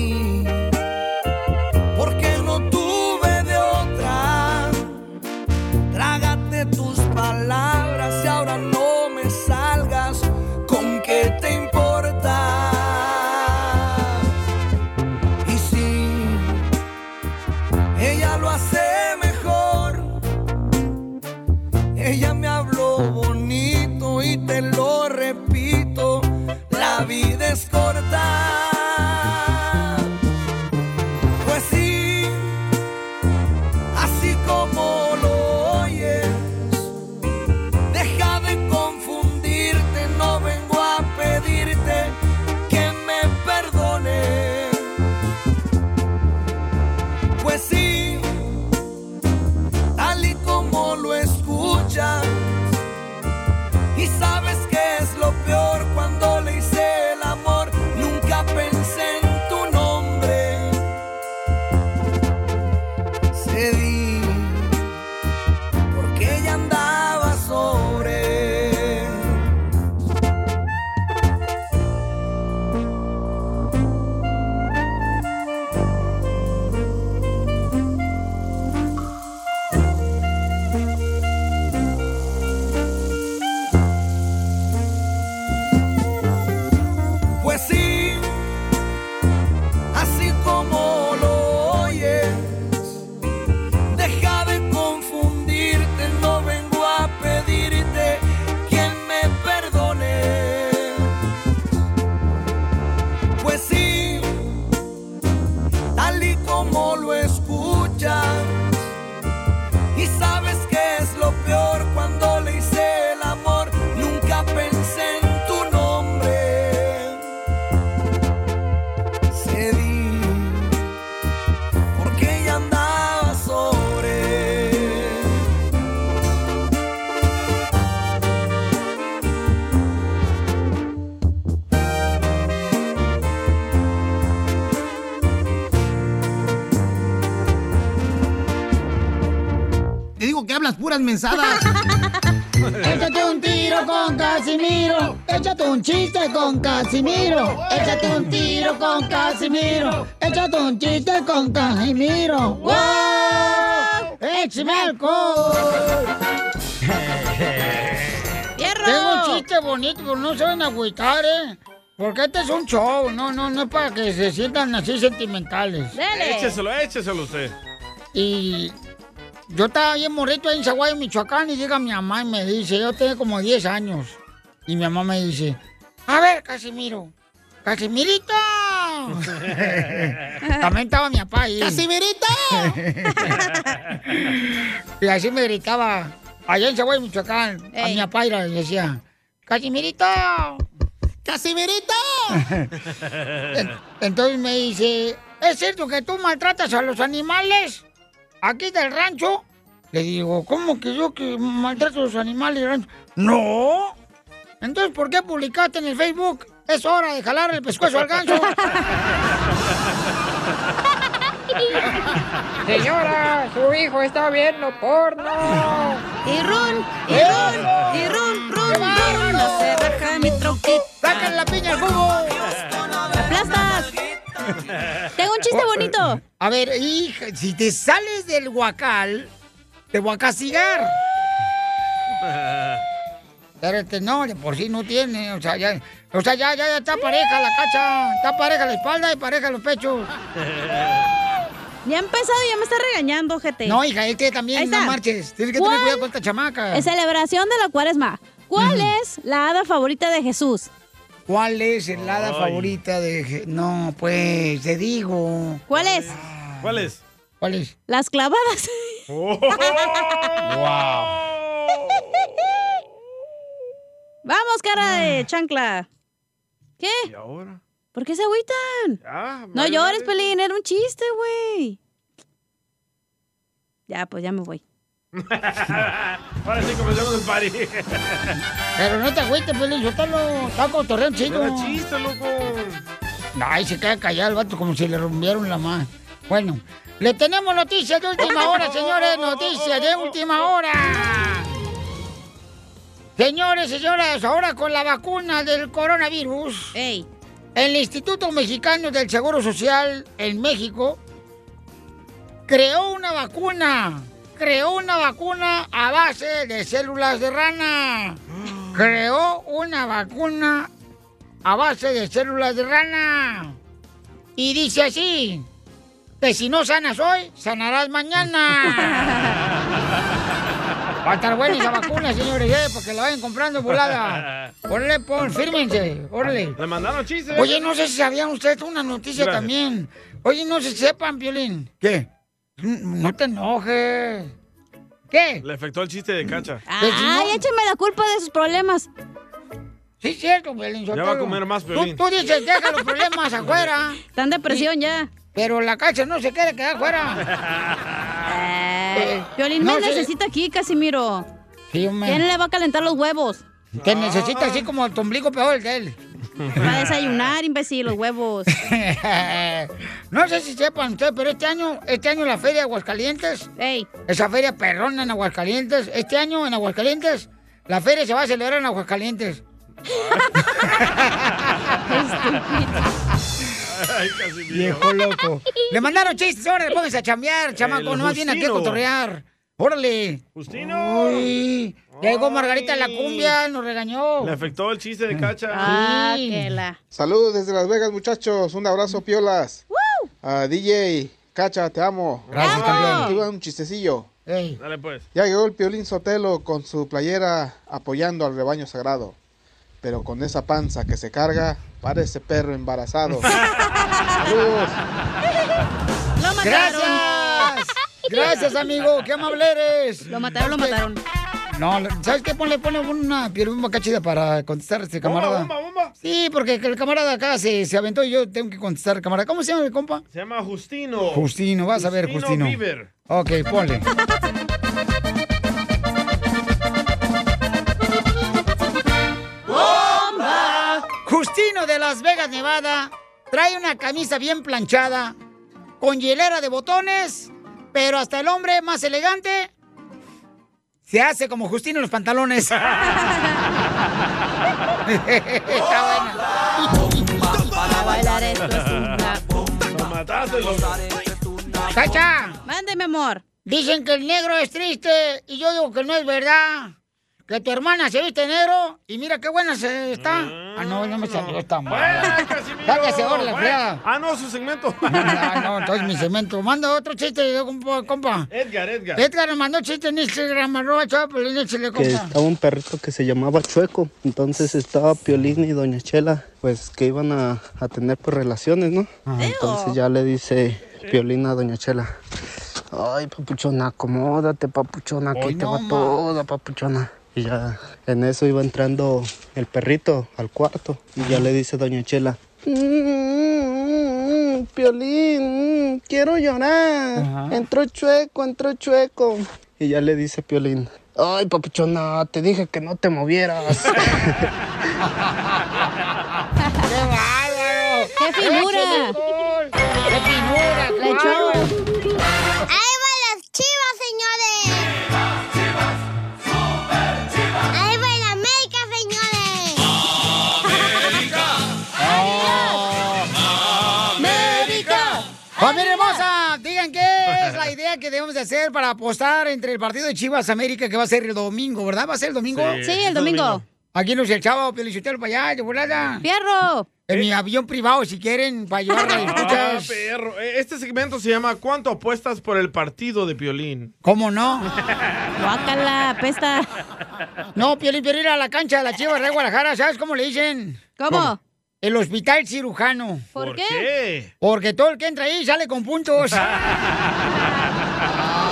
mensadas. [laughs] Échate un tiro con Casimiro. Échate un chiste con Casimiro. Échate un tiro con Casimiro. Échate un chiste con Casimiro. ¡Wow! ¡Échame alcohol! Tengo un chiste bonito, pero no se van a agüitar, ¿eh? Porque este es un show, no, no, no es para que se sientan así sentimentales. Écheselo, écheselo usted. Y yo estaba bien morrito ahí en Zaguayo, Michoacán, y llega mi mamá y me dice, yo tengo como 10 años. Y mi mamá me dice, a ver, Casimiro, ¡Casimirito! [laughs] También estaba mi papá ahí. ¡Casimirito! [laughs] y así me gritaba, allá en Zaguayo, Michoacán, a mi papá y le decía, ¡Casimirito! ¡Casimirito! En- Entonces me dice, ¿es cierto que tú maltratas a los animales aquí del rancho? Le digo, ¿cómo que yo que maltrato a los animales del rancho? No. Entonces, ¿por qué publicaste en el Facebook? Es hora de jalar el pescuezo al ganso. [laughs] Señora, su hijo está viendo porno. Y run, y run, y run, run, run. No se raja mi troquita. ¡Sácale la piña al jugo! Tengo un chiste bonito. A ver, hija, si te sales del huacal, te voy a castigar. Espérate, no, de por sí no tiene, o sea, ya, o sea, ya, ya, ya está pareja la cacha, está pareja la espalda y pareja los pechos. Ya ha empezado y ya me está regañando, gente. No, hija, es que también no marches, tienes que tener cuidado con esta chamaca. En celebración de la cuaresma. ¿Cuál es la hada favorita de Jesús? ¿Cuál es el hada Ay. favorita de... No, pues, te digo. ¿Cuál es? ¿Cuál es? ¿Cuál es? Las clavadas. [laughs] Oh. Vamos, cara de chancla. ¿Qué? ¿Y ahora? ¿Por qué se agüitan? Ya, No vale, llores, vale. Pelín, era un chiste, güey. Ya, pues ya me voy. [laughs] Ahora sí comenzamos el party. [laughs] Pero no te agüites, Pelín, suéltalo. Está cotorreando chido. Era chiste, loco. Ay, se queda callado el vato como si le rompieron la mano. Bueno, le tenemos noticias de última hora, señores. Noticias de última hora. Señores, señoras, ahora con la vacuna del coronavirus, el Instituto Mexicano del Seguro Social en México creó una vacuna. Creó una vacuna a base de células de rana. [gasps] Creó una vacuna a base de células de rana. Y dice así, que si no sanas hoy, sanarás mañana. [laughs] Va a estar buena esa vacuna, señores, eh, para que la vayan comprando volada. [laughs] Órale, pon, fírmense, órale. Le mandaron chistes. Oye, no sé si sabían ustedes una noticia Gracias. también. Oye, no se sepan, Violín. ¿Qué? No te enojes. ¿Qué? Le afectó el chiste de cacha. Ay, échame la culpa de sus problemas. Sí, es cierto, Violín. Ya va a comer más, Tú, Piolín. tú dices, deja los problemas [laughs] afuera. Están depresión ya. Pero la cacha no se quiere quedar afuera. [laughs] Eh, Violín no me sé. necesita aquí, Casimiro. Sí. ¿Quién le va a calentar los huevos? Te necesita así como tu ombligo peor el de él. Para desayunar, imbécil, los huevos. [laughs] no sé si sepan ustedes, pero este año, este año la feria de Aguascalientes, esa feria perrona en Aguascalientes, este año en Aguascalientes, la feria se va a celebrar en Aguascalientes. Ay, casi Viejo loco. Le mandaron chistes, órale, pónganse a chambear, chamaco, El nomás viene aquí a cotorrear. Órale. Justino. Uy, llegó Margarita la cumbia, nos regañó. Le afectó el chiste de cacha. Ah, que la. Saludos desde Las Vegas, muchachos. Un abrazo, piolas. Ah, DJ, Cacha, te amo. Gracias, Ah, campeón. te iba a dar un chistecillo. Dale pues. Ya llegó el Piolín Sotelo con su playera apoyando al rebaño sagrado. Pero con esa panza que se carga, parece perro embarazado. [laughs] Saludos. Lo mataron. Gracias. Gracias, amigo. Qué amable eres. Lo mataron, lo mataron. No, ¿sabes qué? Ponle, ponle una pirumba cachida para contestar a este camarada. Bomba, bomba, Sí, porque el camarada acá se, se aventó y yo tengo que contestar, camarada. ¿Cómo se llama el compa? Se llama Justino. Justino, vas a ver, Justino. Bieber. Ok, ponle. ¡Bomba! Justino de Las Vegas, Nevada, trae una camisa bien planchada, con hielera de botones, pero hasta el hombre más elegante Se hace como Justino en los pantalones. [laughs] Está buena. Para bailar esto es una... ¡Cacha! Mándeme, amor. Dicen que el negro es triste y yo digo que no es verdad. Que tu hermana se viste negro y mira qué buena se está. Ah, no, no me salió esta mal. Cállese ahora la fregada. Ah, no, su segmento. [laughs] Ah, no, entonces mi segmento. Manda otro chiste, compa. compa. Edgar, Edgar. Edgar me mandó chiste en Instagram, arroba Chaplin, échale, que compa. estaba un perrito que se llamaba Chueco. Entonces estaba Piolín y Doña Chela, pues que iban a, a tener pues relaciones, ¿no? Entonces ya le dice Piolín a Doña Chela. Ay, papuchona, acomódate, papuchona, que ahí te va toda, papuchona. Y ya en eso iba entrando el perrito al cuarto. Y ya le dice Doña Chela. "Mm, Piolín, mm, quiero llorar. Entró chueco, entró chueco. Y ya le dice Piolín. Ay, papuchona, te dije que no te movieras. [laughs] ¡Qué bárbaro! ¡Qué figura! ¡Qué figura! Le echó. Debemos de hacer para apostar entre el partido de Chivas América que va a ser el domingo, ¿verdad? ¿Va a ser el domingo? Sí, Sí, el domingo. domingo. Aquí nos el chavo, Pelichotelo para allá, de volada. ¡Fierro! En mi avión privado, si quieren, para llevarla y Ah, escuchas. perro. Eh, Este segmento se llama ¿Cuánto apuestas por el partido de Piolín? ¿Cómo no? [laughs] Guácala, pesta. No, Piolín, Piolín, ir a la cancha de la Chivas de Guadalajara, ¿sabes cómo le dicen? ¿Cómo? El hospital cirujano. ¿Por ¿Por qué? qué? Porque todo el que entra ahí sale con puntos. [laughs]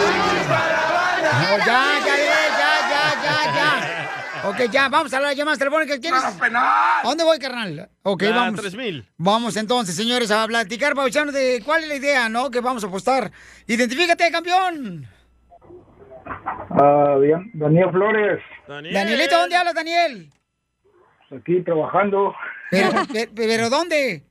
No, ya, ya, ya, ya, ya, ya. Ok, ya, vamos a las llamadas telefónicas. ¿Quieres? ¿A dónde voy, carnal? Ok, La vamos. 3000. Vamos entonces, señores, a platicar, Pauchano, de cuál es la idea, ¿no? Que vamos a apostar. Identifícate, campeón. Ah, bien. Daniel Flores, Danielito, ¿dónde hablas, Daniel? aquí trabajando, Pero, pero, pero ¿dónde?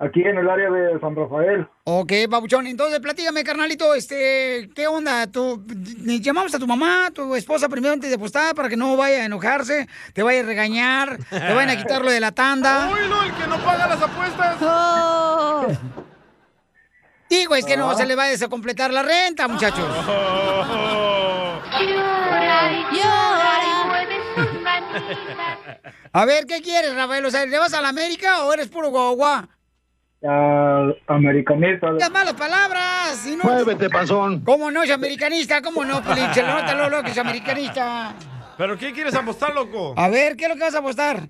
Aquí en el área de San Rafael. Ok, babuchón, entonces platícame, carnalito, este, ¿qué onda? ¿Tú, ni llamamos a tu mamá, tu esposa primero antes de apostar para que no vaya a enojarse, te vaya a regañar, te vayan a quitar lo de la tanda. [laughs] Oílo, el que no paga las apuestas. Oh. [laughs] Digo, es que no se le va a desacompletar la renta, muchachos. [laughs] A ver, ¿qué quieres, Rafael? O sea, ¿le vas a la América o eres puro guagua? Americanista. Las malas palabras. Si no... Muévete, panzón. ¿Cómo no es americanista? ¿Cómo no, Pelín? Se lo nota luego, luego que es americanista. ¿Pero qué quieres apostar, loco? A ver, ¿qué es lo que vas a apostar?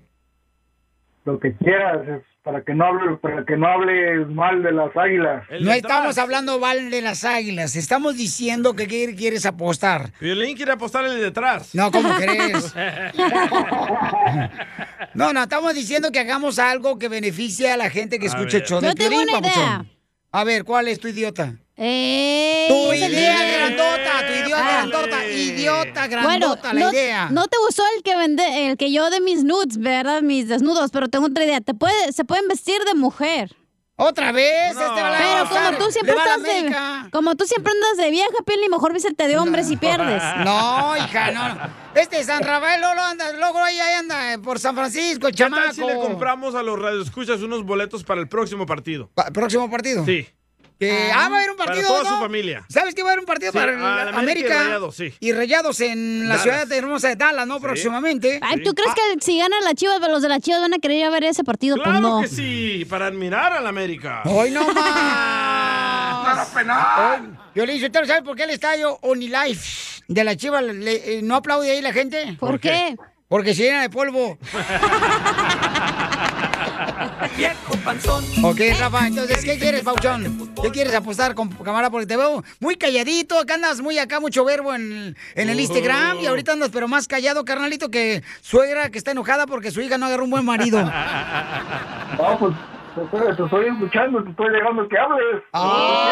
Lo que quieras, es para que no hable, para que no hables mal de las águilas. No estamos hablando mal de las águilas, estamos diciendo que qué quieres apostar. Piolín quiere apostar el de detrás. No, ¿cómo crees? [laughs] No, no, estamos diciendo que hagamos algo que beneficie a la gente que A escucha el ver. show de Yo tengo Piolín, una idea. papuchón. A ver, ¿cuál es tu idiota? ¡Eh! Tu idea grandota, tu idiota Ah. grandota, idiota Bueno, grandota, la no, idea. no te gustó el que vende, el que yo de mis nudes, ¿verdad? Mis desnudos, pero tengo otra idea. Te puede, se pueden vestir de mujer. ¿Otra vez? Este va a Pero como tú siempre estás de, como tú siempre andas de vieja, Pili, mejor vístete de hombre si pierdes. [laughs] No, hija, no. Este San Rafael Lolo anda, luego ahí, ahí anda, eh, por San Francisco, el ¿Qué tal si le compramos a los radioescuchas unos boletos para el próximo partido? Pa- ¿Próximo partido? Sí. Que, ah, va a haber un Para partido, toda ¿no? su familia. ¿Sabes que va a haber un partido Sí, para América América? y Rayados, sí. Y Rayados en la Dallas. ciudad de hermosa de Dallas, ¿no? Próximamente. Ay, ¿tú crees que si ganan las chivas, los de las chivas van a querer ir a ver ese partido? Claro pues no. que sí, para admirar a la América. ¡Hoy no más! [laughs] Hoy, Yo le dije, ¿usted sabe por qué el estadio Onilife de la Chiva le- eh, no aplaude ahí la gente? ¿Por ¿Por qué? qué? Porque se llena de polvo. [laughs] [laughs] Panzón. Ok, Rafa, entonces, ¿qué quieres, Pauchón? ¿Qué quieres apostar, con cámara? Porque te veo muy calladito, acá andas muy acá, mucho verbo en, en el Instagram, y ahorita andas pero más callado, carnalito, que suegra que está enojada porque su hija no agarró un buen marido. [laughs] No, pues te estoy, te estoy escuchando, te estoy dejando que hables. Ay.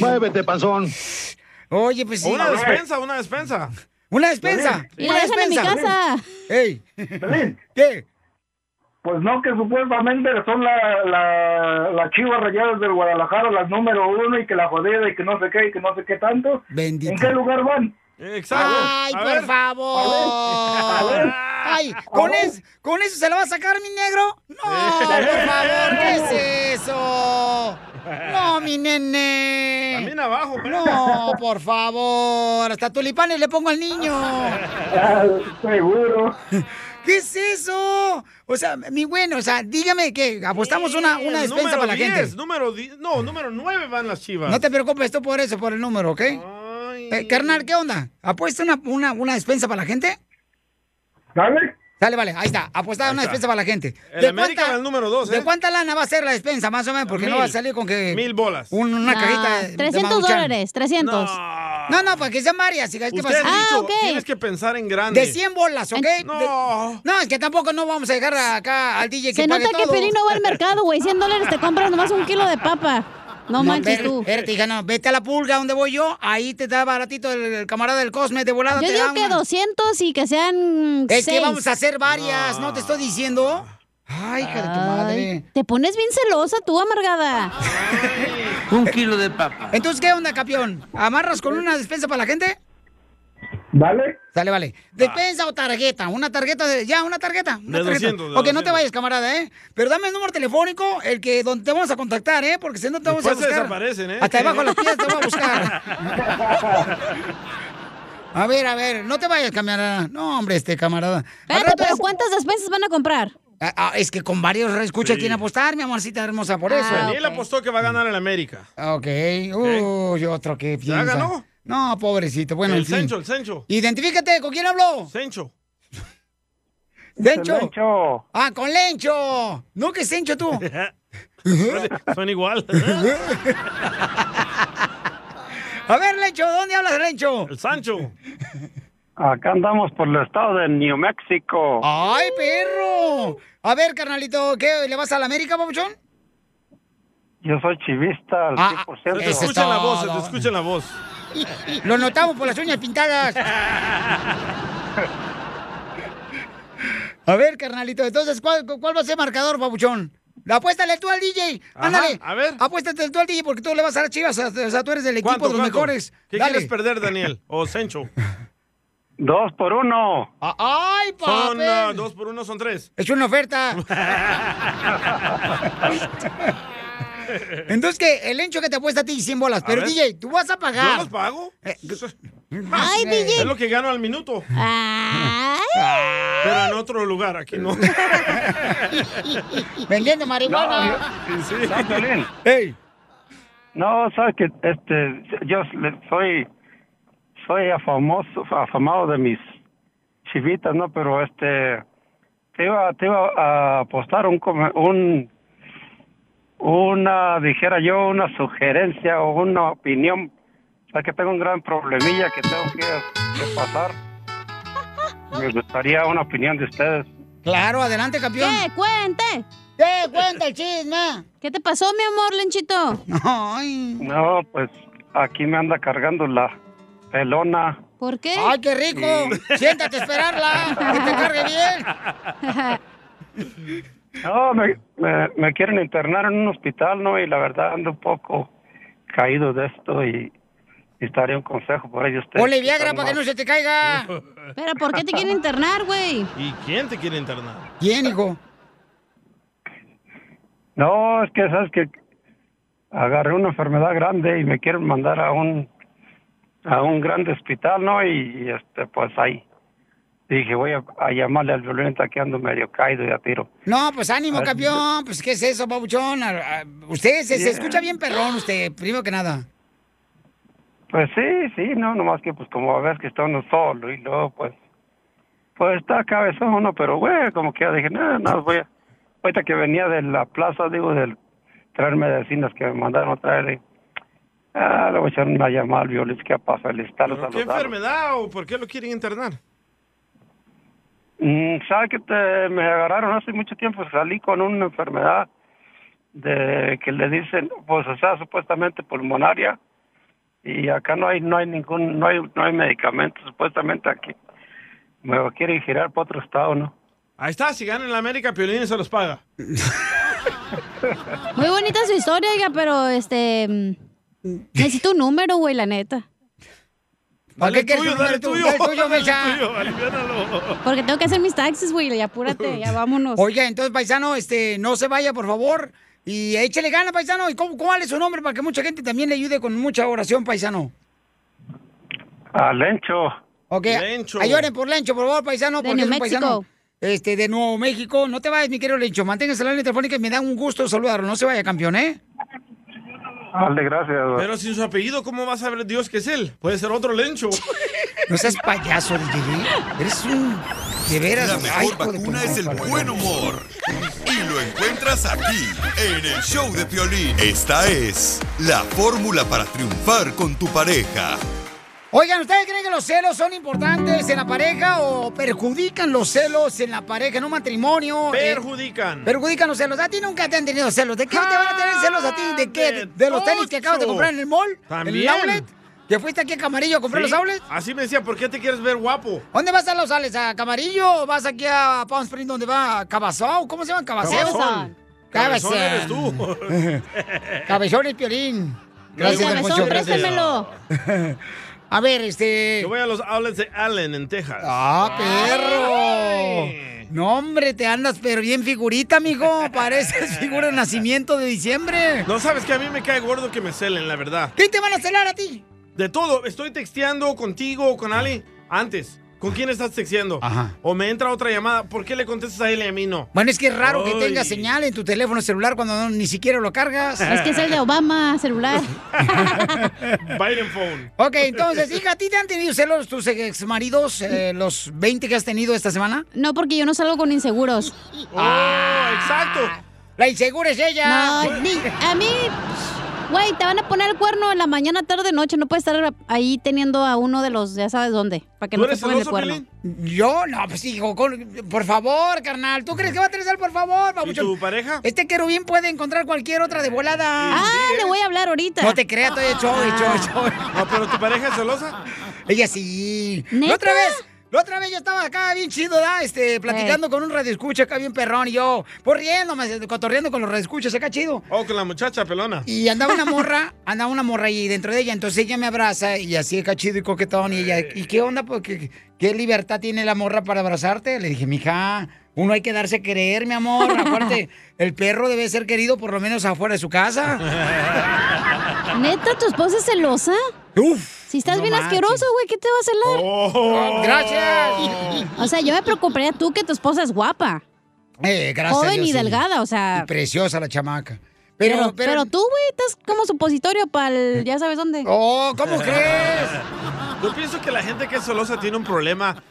Muévete, panzón. Oye, pues sí. Una despensa, una despensa. ¿Una despensa? Sí. ¿Una la dejan en mi despensa? casa. ¡Ey! ¿Qué? Pues no, que supuestamente son la, la, las chivas rayadas del Guadalajara, las número uno, y que la jodida, y que no sé qué, y que no sé qué tanto. Bendito. ¿En qué lugar van? Exacto. Ay, A por ver, favor. a ver, a ver. Ay, A ¿con, ver. es- ¿con eso se la va a sacar mi negro? No, por favor, ¿qué es [laughs] eso? No, mi nene. También abajo, pero- No, por favor. Hasta tulipanes le pongo al niño. [laughs] Seguro. [laughs] ¿Qué es eso? O sea, mi bueno, o sea, dígame que apostamos una, una despensa número para la 10, gente. Número 10, no, número 9 van las chivas. No te preocupes, tú por eso, por el número, ¿ok? Eh, carnal, ¿qué onda? ¿Apuesta una, una, una despensa para la gente? Dale. Dale, vale, ahí está. Apuesta Ahí una está. despensa para la gente. El América va el número dos, ¿De ¿eh? cuánta lana va a ser la despensa, más o menos? Porque no va a salir con que... Mil bolas. un- una No, cajita de- de 300 Maruchan. dólares, 300. No, no, para que sean varias. hija, ¿qué Usted pasa? ha dicho, ok. tienes que pensar en grande. De 100 bolas, ¿ok? No. De- no, es que tampoco no vamos a dejar acá al DJ que Se pague nota que. Pelín no va al mercado, güey. 100 dólares te compras nomás un kilo de papa. No, manches tú. Espérate, hija, no. Vete a la pulga donde voy yo. Ahí te da baratito el, el camarada del Cosme de volada. Yo te digo da que una. 200 y que sean Es que vamos a hacer varias, ¿no te estoy diciendo? Ay, hija de tu madre. Te pones bien celosa tú, amargada. Un kilo de papa. Entonces, ¿qué onda, campeón? ¿Amarras con una despensa para la gente? Dale. Dale, vale. ¿Despensa o tarjeta? Una tarjeta de. Ya, una tarjeta. Una De tarjeta. 200, de ok, no te 200. vayas, camarada, ¿eh? Pero dame el número telefónico, el que donde te vamos a contactar, ¿eh? Porque si no te vamos Después a se buscar. desaparecen, ¿eh? Hasta debajo de las piedras te voy a buscar. [laughs] A ver, a ver, no te vayas, camarada. No, hombre, este camarada. Espérate, pero es- ¿cuántas despensas van a comprar? Ah, ah, es que con varios escuchas Sí. quieren apostar, mi amorcita hermosa, por eso. Ah, Daniel apostó que va a ganar el América. Ok. Uy, otro que piensa. ganó? No, pobrecito. Bueno, el en fin. Sencho, el Sencho. Identifícate, ¿con quién habló? Sencho. Lencho. Lencho. Ah, con Lencho. No, que Sencho tú. [laughs] Suena- Son igual. [laughs] A ver, Lencho, ¿dónde hablas, Lencho? El Sancho. Acá andamos por el estado de New Mexico. ¡Ay, perro! A ver, carnalito, ¿qué? ¿Le vas a la América, papuchón? Yo soy chivista al Ah, 100%. Se te escucha la voz, se te escucha la voz. [laughs] Lo notamos por las uñas pintadas. [laughs] A ver, carnalito, entonces, ¿cuál, cuál va a ser marcador, papuchón? Apuéstale tú al DJ. Ajá, Ándale. a ver. Apuéstate tú al DJ porque tú le vas a las chivas. O sea, tú eres del equipo ¿Cuánto, de los cuánto? mejores. ¿Qué Dale. quieres perder, Daniel? [laughs] O Sencho. Dos por uno. Ah, ¡Ay, Son papel! ah, dos por uno, son tres. Es una oferta. [laughs] Entonces, ¿qué? El encho que te apuesta a ti 100 bolas. Pero. DJ, tú vas a ¿Yo pagar. los pago? Eh, Ay, [laughs] DJ. Es lo que gano al minuto. Ay. Pero en otro lugar, aquí no. [laughs] Vendiendo marihuana. Sí. ¿Sabes, Piolín? Ey. No, sabes que este, yo soy, soy famoso, afamado de mis chivitas, ¿no? Pero este, te iba, te iba a apostar un, un, una, dijera yo, una sugerencia o una opinión. O sea, que tengo un gran problemilla que tengo que, que pasar. Me gustaría una opinión de ustedes. Claro, adelante, campeón. ¿Qué? Cuente. ¿Qué? Cuenta el chisme. ¿Qué te pasó, mi amor, Lenchito? [laughs] Ay. No, pues aquí me anda cargando la pelona. ¿Por qué? Ay, qué rico. Siéntate a esperarla. Que te cargue bien. [laughs] No, me, me, me quieren internar en un hospital, ¿no? Y la verdad ando un poco caído de esto y necesitaría un consejo por ello. Usted, Ponle Viagra para que no se te caiga. [laughs] ¿Pero por qué te quieren internar, güey? ¿Y quién te quiere internar? ¿Quién, hijo? No, es que sabes que agarré una enfermedad grande y me quieren mandar a un a un grande hospital, ¿no? Y, este pues ahí dije, voy a, a llamarle al violento que ando medio caído y a tiro. No, pues ánimo, campeón. Pues, ¿qué es eso, babuchón? A- a- Usted se, escucha bien perrón, usted, primero que nada. Pues sí, sí, no, nomás que pues como ves que está uno solo y luego pues pues está cabezón uno, pero güey, como que ya dije, no, no, voy a, ahorita que venía de la plaza, digo, del traer medicinas que me mandaron a traer, ah, le voy a echar una llamada al violín que para felicitarlos a ¿Qué enfermedad o por qué lo quieren internar? Mm, ¿Sabe que te, me agarraron hace mucho tiempo? Salí con una enfermedad de que le dicen, pues, o sea, supuestamente pulmonaria y acá no hay no hay ningún no hay no hay medicamento supuestamente aquí me lo quieren girar para otro estado, ¿no? Ahí está, si ganan en la América, Piolín se los paga. [laughs] [laughs] Muy bonita su historia, oiga, pero este. Mm, Necesito un número, güey, la neta. ¿Para Dale qué quieres tuyo, dale tuyo, Dale dale. Porque tengo que hacer mis taxes, güey, y apúrate, ya vámonos. Oiga, entonces, paisano, este, no se vaya, por favor. Y échale gana, paisano. ¿Y cómo, cuál es su nombre para que mucha gente también le ayude con mucha oración, paisano? A Lencho. Ok, Lencho. ayuden por Lencho, por favor, paisano, De porque New es un paisano. Este, de Nuevo México. No te vayas, mi querido Lencho. Manténgase en la línea telefónica y me da un gusto saludarlo. No se vaya, campeón, ¿eh? Dale, gracias. Pero sin su apellido, ¿cómo va a saber Dios que es él? Puede ser otro lencho. [laughs] No seas payaso, DJ. Eres un... De veras. La mejor vacuna es el buen humor. Y lo encuentras aquí, en el show de Piolín. Esta es la fórmula para triunfar con tu pareja. Oigan, ¿ustedes creen que los celos son importantes en la pareja o perjudican los celos en la pareja, en un matrimonio? Eh, Perjudican. perjudican los celos. A ti nunca te han tenido celos. ¿De qué te van a tener celos a ti? ¿De qué? ¿De, de los tenis que acabas de comprar en el mall? ¿En el También. outlet? ¿Que fuiste aquí a Camarillo a comprar Sí, los outlets? Así me decía, ¿por qué te quieres ver guapo? ¿Dónde vas a los outlets? ¿A Camarillo o vas aquí a Palm Springs donde va Cabazón? ¿Cómo se llama? Cabazón. Cabezón. Cabezón eres tú. [laughs] Cabezón es Piolín. Gracias, Cabezón, préstamelo. [laughs] A ver, este... Yo voy a los outlets de Allen, en Texas. ¡Ah, perro! No, hombre, te andas pero bien figurita, mijo. Pareces [laughs] figura de nacimiento de diciembre. No sabes que a mí me cae gordo que me celen, la verdad. ¿Qué te van a celar a ti? De todo. Estoy texteando contigo o con Ali antes. ¿Con quién estás texteando? Ajá. O me entra otra llamada. ¿Por qué le contestas a él y a mí no? Bueno, es que es raro que Ay. tengas señal en tu teléfono celular cuando no- ni siquiera lo cargas. Es que es el de Obama celular. [laughs] Biden phone. Ok, entonces, hija, ¿a ti te han tenido celos tus exmaridos, eh, los 20 que has tenido esta semana? No, porque yo no salgo con inseguros. ¡Ah, exacto! La insegura es ella. No, ni- a mí, güey, te van a poner el cuerno en la mañana, tarde, noche. No puedes estar ahí teniendo a uno de los, ya sabes dónde, para que no te pongan el cuerno. Yo, no, pues hijo, con- por favor, carnal. ¿Tú crees que va a tener por favor, babuchón? tu pareja? Este querubín puede encontrar cualquier otra de volada. Ah, le voy a hablar ahorita. No te creas, estoy hecho, hecho, hecho. No, pero tu pareja es celosa. Ella sí. ¿Neta? La otra vez, la otra vez yo estaba acá bien chido, ¿da? Este, platicando con un radioescucha acá bien perrón y yo, pues riéndome, cotorreando con los radioescuchas acá chido. Oh, con la muchacha pelona. Y andaba una [laughs] morra, andaba una morra ahí dentro de ella, entonces ella me abraza y así acá chido y coquetón y ella, ¿y qué onda? Pues, ¿qué, qué libertad tiene la morra para abrazarte? Le dije, mija, uno hay que darse a querer, mi amor. [laughs] Aparte, el perro debe ser querido por lo menos afuera de su casa. [laughs] ¿Neta, tu esposa es celosa? Uf. Si estás no bien asqueroso, güey, ¿qué te va a celar? Oh, gracias. O sea, yo me preocuparía tú que tu esposa es guapa. Eh, gracias Joven Dios, y sí. delgada, o sea. Y preciosa la chamaca. Pero, Pero, pero, pero, tú, güey, estás como supositorio para el. Ya sabes dónde. Oh, ¿cómo crees? Yo pienso que la gente que es celosa tiene un problema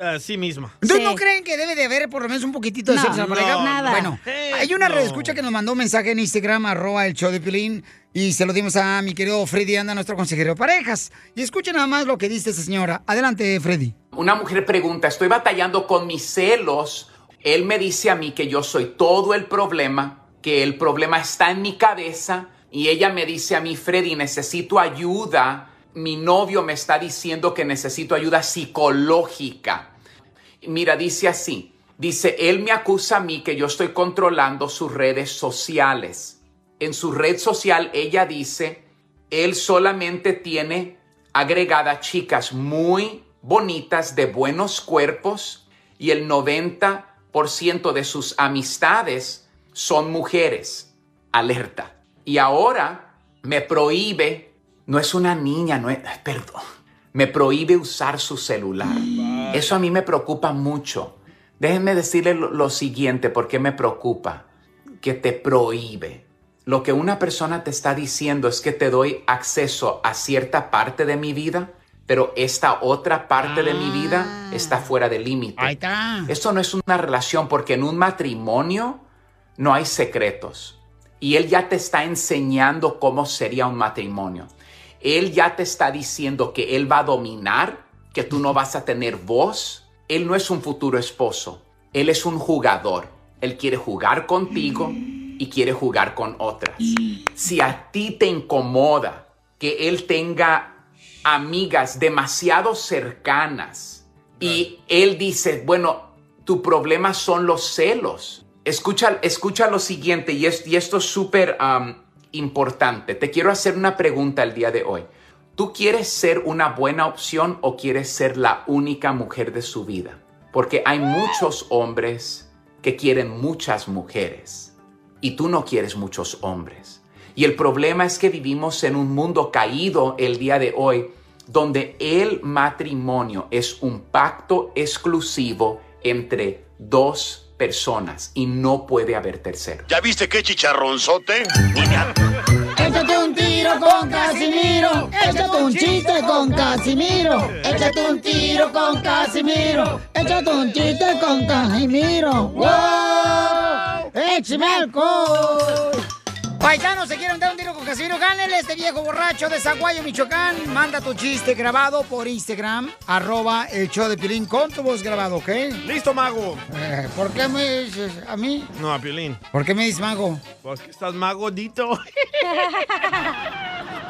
a sí misma. ¿Entonces no creen que debe de haber por lo menos un poquito de No, sexo en la pareja? no, nada. Bueno, hay una no. redescucha que nos mandó un mensaje en Instagram, arroba el show de Pilín, y se lo dimos a mi querido Freddy Anda, nuestro consejero de parejas. Y escuchen nada más lo que dice esta señora. Adelante, Freddy. Una mujer pregunta, estoy batallando con mis celos. Él me dice a mí que yo soy todo el problema, que el problema está en mi cabeza. Y ella me dice a mí, Freddy, necesito ayuda. Mi novio me está diciendo que necesito ayuda psicológica. Mira, dice así. Dice, él me acusa a mí que yo estoy controlando sus redes sociales. En su red social ella dice, él solamente tiene agregada chicas muy bonitas de buenos cuerpos y el 90% de sus amistades son mujeres. Alerta. Y ahora me prohíbe, no es una niña, no es, perdón, me prohíbe usar su celular. Eso a mí me preocupa mucho. Déjenme decirle lo, lo siguiente, ¿por qué me preocupa? Que te prohíbe. Lo que una persona te está diciendo es que te doy acceso a cierta parte de mi vida, pero esta otra parte de mi vida está fuera de límite. Ahí está. Esto no es una relación porque en un matrimonio no hay secretos. Y él ya te está enseñando cómo sería un matrimonio. Él ya te está diciendo que él va a dominar, que tú no vas a tener voz. Él no es un futuro esposo. Él es un jugador. Él quiere jugar contigo y quiere jugar con otras. Si a ti te incomoda que él tenga amigas demasiado cercanas y él dice, bueno, Tu problema son los celos. Escucha, escucha lo siguiente, y, es- y esto es súper um, importante. Te quiero hacer una pregunta el día de hoy. ¿Tú quieres ser una buena opción o quieres ser la única mujer de su vida? Porque hay muchos hombres que quieren muchas mujeres y tú no quieres muchos hombres. Y el problema es que vivimos en un mundo caído el día de hoy donde el matrimonio es un pacto exclusivo entre dos personas y no puede haber tercero. ¿Ya viste qué chicharronzote? Échate un tiro con Casimiro. Échate un chiste con Casimiro. Échate un tiro con Casimiro. Échate un chiste con Casimiro. ¡Wow! ¡Échame alcohol! Paisanos, se quieren dar un tiro con Casimiro, gánenle este viejo borracho de Zaguayo, Michoacán. Manda tu chiste grabado por Instagram, arroba el show de Pilín con tu voz grabado, ¿ok? Listo, mago. Eh, ¿Por qué me dices a mí? No, a Piolín. ¿Por qué me dices mago? Pues que estás magodito. [laughs]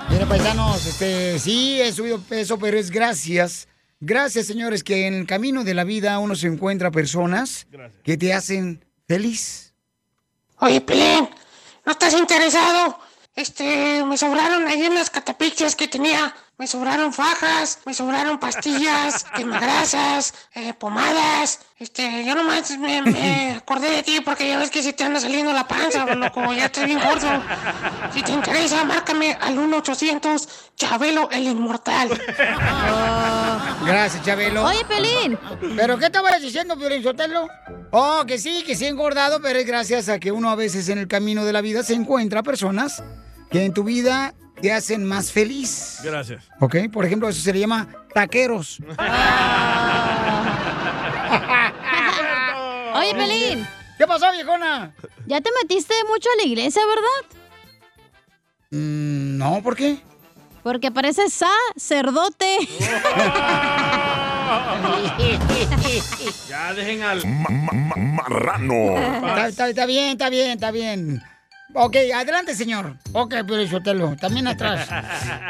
Mira, paisanos, este, sí, he subido peso, pero es gracias. Gracias, señores, que en el camino de la vida uno se encuentra personas que te hacen feliz. Oye, Pelín, ¿no estás interesado? Este, me sobraron ahí en las catapixias que tenía. Me sobraron fajas, me sobraron pastillas, [laughs] quemagrasas, eh, pomadas. Este, yo nomás me, me acordé de ti porque ya ves que se te anda saliendo la panza, loco, ya estás bien gordo. Si te interesa, márcame al 1-800 Chabelo el Inmortal. [laughs] Gracias, Chabelo. Oye, Pelín. ¿Pero qué estabas diciendo, Piolín Sotelo? Oh, que sí, que sí he engordado, pero es gracias a que uno a veces en el camino de la vida se encuentra personas que en tu vida te hacen más feliz. Gracias. ¿Ok? Por ejemplo, eso se le llama taqueros. [laughs] Oye, Pelín. ¿Qué pasó, viejona? Ya te metiste mucho a la iglesia, ¿verdad? Mm, no, ¿por qué? Porque pareces sacerdote. ya dejen al marrano. Está, está- está bien, está bien, está bien. Ok, adelante, señor. Ok, Piolín Sotelo, también atrás.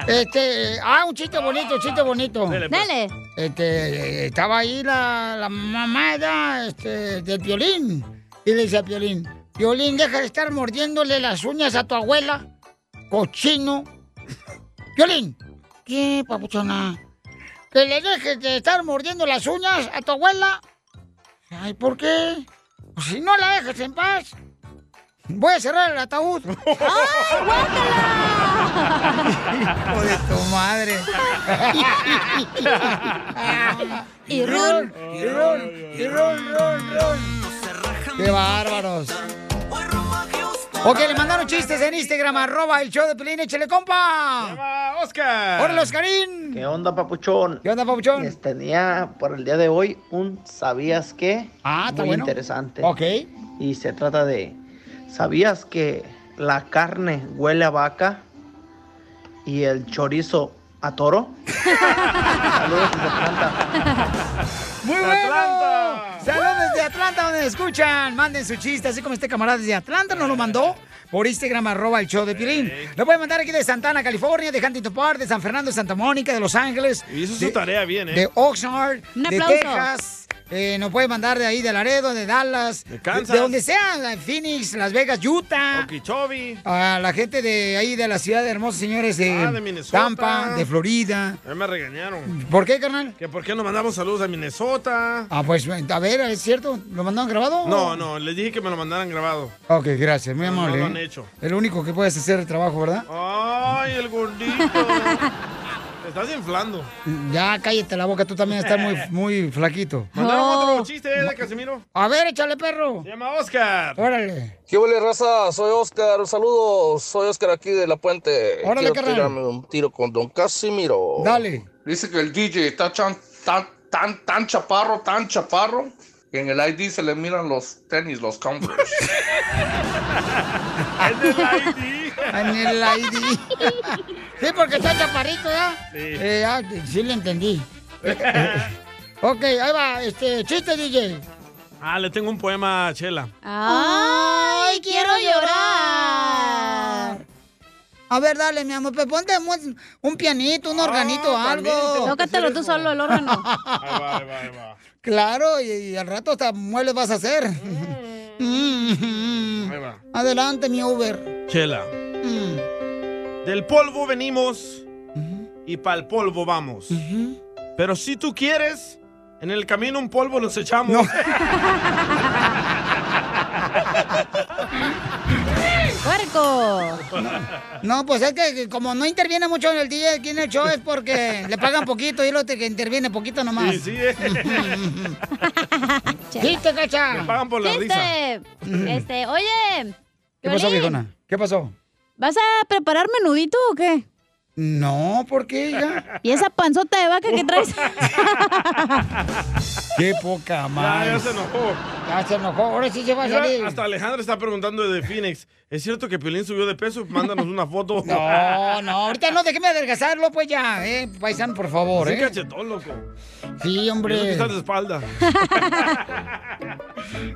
Este, ah, un chiste bonito, chiste bonito. Pues. Dele. Este, estaba ahí la, la mamá ya, este, del Piolín. Y le dice a Piolín, Piolín, deja de estar mordiéndole las uñas a tu abuela. Cochino. Piolín. ¿Qué, papuchona? Que le dejes de estar mordiendo las uñas a tu abuela. Ay, ¿por qué? Pues si no la dejas en paz. Voy a cerrar el ataúd. [laughs] ¡Ay, Hijo de tu madre. [laughs] Y run. Y run, y run, run, run. ¡Qué bárbaros! [laughs] Ok, le mandaron chistes en Instagram, arroba el show de Pelín, échale compa. Oscar! ¡Órale, Oscarín! ¿Qué onda, papuchón? ¿Qué onda, papuchón? Les tenía por el día de hoy un ¿sabías qué? Ah, está Muy bueno. interesante. Ok. Y se trata de ¿sabías que la carne huele a vaca y el chorizo a toro? [laughs] Saludos desde Atlanta. ¡Muy bueno! Saludos desde Atlanta, donde me escuchan. Manden su chiste, así como este camarada desde Atlanta nos lo mandó por Instagram, arroba el show de Piolín. Lo pueden mandar aquí de Santana, California, de Huntington Park, de San Fernando, de Santa Mónica, de Los Ángeles. Hizo su de- tarea bien, ¿eh? De Oxnard, Un de. Texas. Eh, nos pueden mandar de ahí, de Laredo, de Dallas. De Kansas. De, donde sea, Phoenix, Las Vegas, Utah. Okeechobee. A la gente de ahí, de la ciudad de hermosos señores de, Ah, de Minnesota. Tampa, de Florida. Ya me regañaron. ¿Por qué, carnal? ¿Que por qué no mandamos saludos a Minnesota? Ah, pues, a ver, ¿es cierto? ¿Lo mandaron grabado? No, no, les dije que me lo mandaran grabado. Ok, gracias, muy No, no amable. lo han ¿eh? hecho. El único que puedes hacer el trabajo, ¿verdad? Ay, el gordito. [laughs] Te estás inflando. Ya cállate la boca, tú también estás muy, [laughs] muy flaquito. Mandaron No. otro chiste de Casimiro. A ver, échale, perro. Se llama Oscar. Órale. ¿Qué huele, raza? Soy Oscar. Saludos. Soy Oscar aquí de La Puente. Órale, Quiero tirarme un tiro con Don Casimiro. Dale. Dice que el DJ está tan, tan, tan chaparro, tan chaparro, que en el ID se le miran los tenis, los Converse. [laughs] En el ID. [laughs] sí, porque está chaparrito, ¿ya? Sí. Eh, ah, sí le entendí. [laughs] ok, ahí va, este, chiste, DJ. Ah, le tengo un poema a Chela. ¡Ay, quiero llorar! A ver, dale, mi amor, pues ponte un, un pianito, un organito, algo. Tócatelo tú solo, el órgano. Ahí va, ahí va, ahí va. Claro, y, y al rato hasta muebles vas a hacer. Mm. [laughs] Ahí va. Adelante, mi Uber. Chela. Del polvo venimos y para el polvo vamos. Pero si tú quieres, en el camino un polvo nos echamos. [laughs] ¡Puerco! No, pues es que que como no interviene mucho en el DJ aquí en el show es porque le pagan poquito y lo que interviene poquito nomás. Sí, sí. eh. [laughs] ¡Chiste, cacha! Me pagan por la Chiste. Este, oye. ¿Qué pasó, viejona? ¿Qué pasó? ¿Vas a preparar menudito o qué? No, ¿por qué, hija? [laughs] ¿Y esa panzota de vaca que traes? [laughs] ¡Qué poca Ya, madre! ya se enojó. Ya se enojó, ahora sí se va a salir. hasta Alejandra está preguntando de Phoenix. ¿Es cierto que Piolín subió de peso? Mándanos una foto. [laughs] No, no, ahorita no, déjeme adelgazarlo, pues ya, eh, paisano, por favor, Sí, eh. cachetón, loco. Sí, eso que hombre. estás de espalda.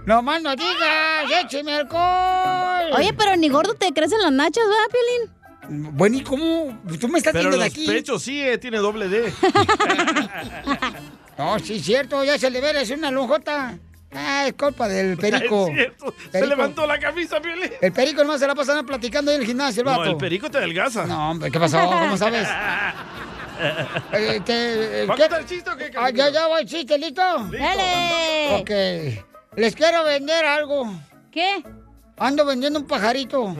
No más no digas, écheme alcohol. Oye, pero ni gordo te crecen las nachas, ¿verdad, Piolín? Bueno, ¿y cómo? Tú me estás Pero viendo de los aquí. pechos sí, eh, tiene doble D. [laughs] No, sí, cierto, ya se le ve, es una lonjota. Ah, es culpa del [laughs] perico. Es cierto. Se levantó la camisa, Piolín. El perico nomás se la pasa platicando ahí en el gimnasio, el No, vato. el perico te adelgaza. No, hombre, ¿qué pasó? ¿Cómo sabes? [laughs] Eh, te- ¿Va a ¿qué- contar el chiste o qué, Ah, ya, ya va el chiste, ¿listo? ¡Dale! Ok. Les quiero vender algo. ¿Qué? Ando vendiendo un pajarito.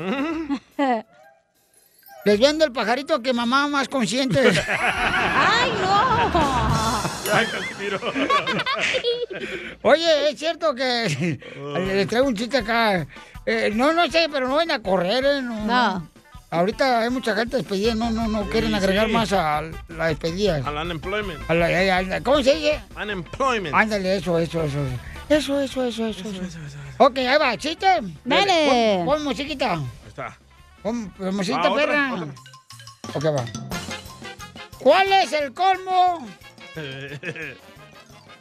Les vendo el pajarito que mamá más consciente. [laughs] ¡Ay, no! Casimiro. [laughs] Oye, es cierto que [laughs] les traigo un chiste acá. Eh, no, no sé, pero no van a correr, ¿eh? No. No. Ahorita hay mucha gente despedida, no, no, no quieren Sí, agregar sí. más a la despedida. Al unemployment. A la- a la- ¿Cómo se dice? Unemployment. Ándale, eso, eso, eso. Eso, eso, eso, eso. eso. Ok, ahí va, chiste. Dale. Pon, pon musiquita. Ahí está. Musiquita, Ah, otra, perra. otra. Ok, va. ¿Cuál es el colmo? [laughs]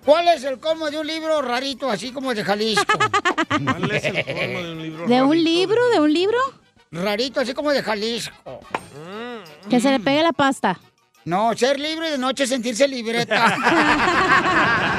¿Cuál es el colmo de un libro rarito, así como de Jalisco? [laughs] ¿Cuál es el colmo de un libro ¿De un rarito? libro? ¿De un libro? Rarito, así como de Jalisco. Que se le pegue la pasta. No, ser libre y de noche sentirse libreta. [laughs]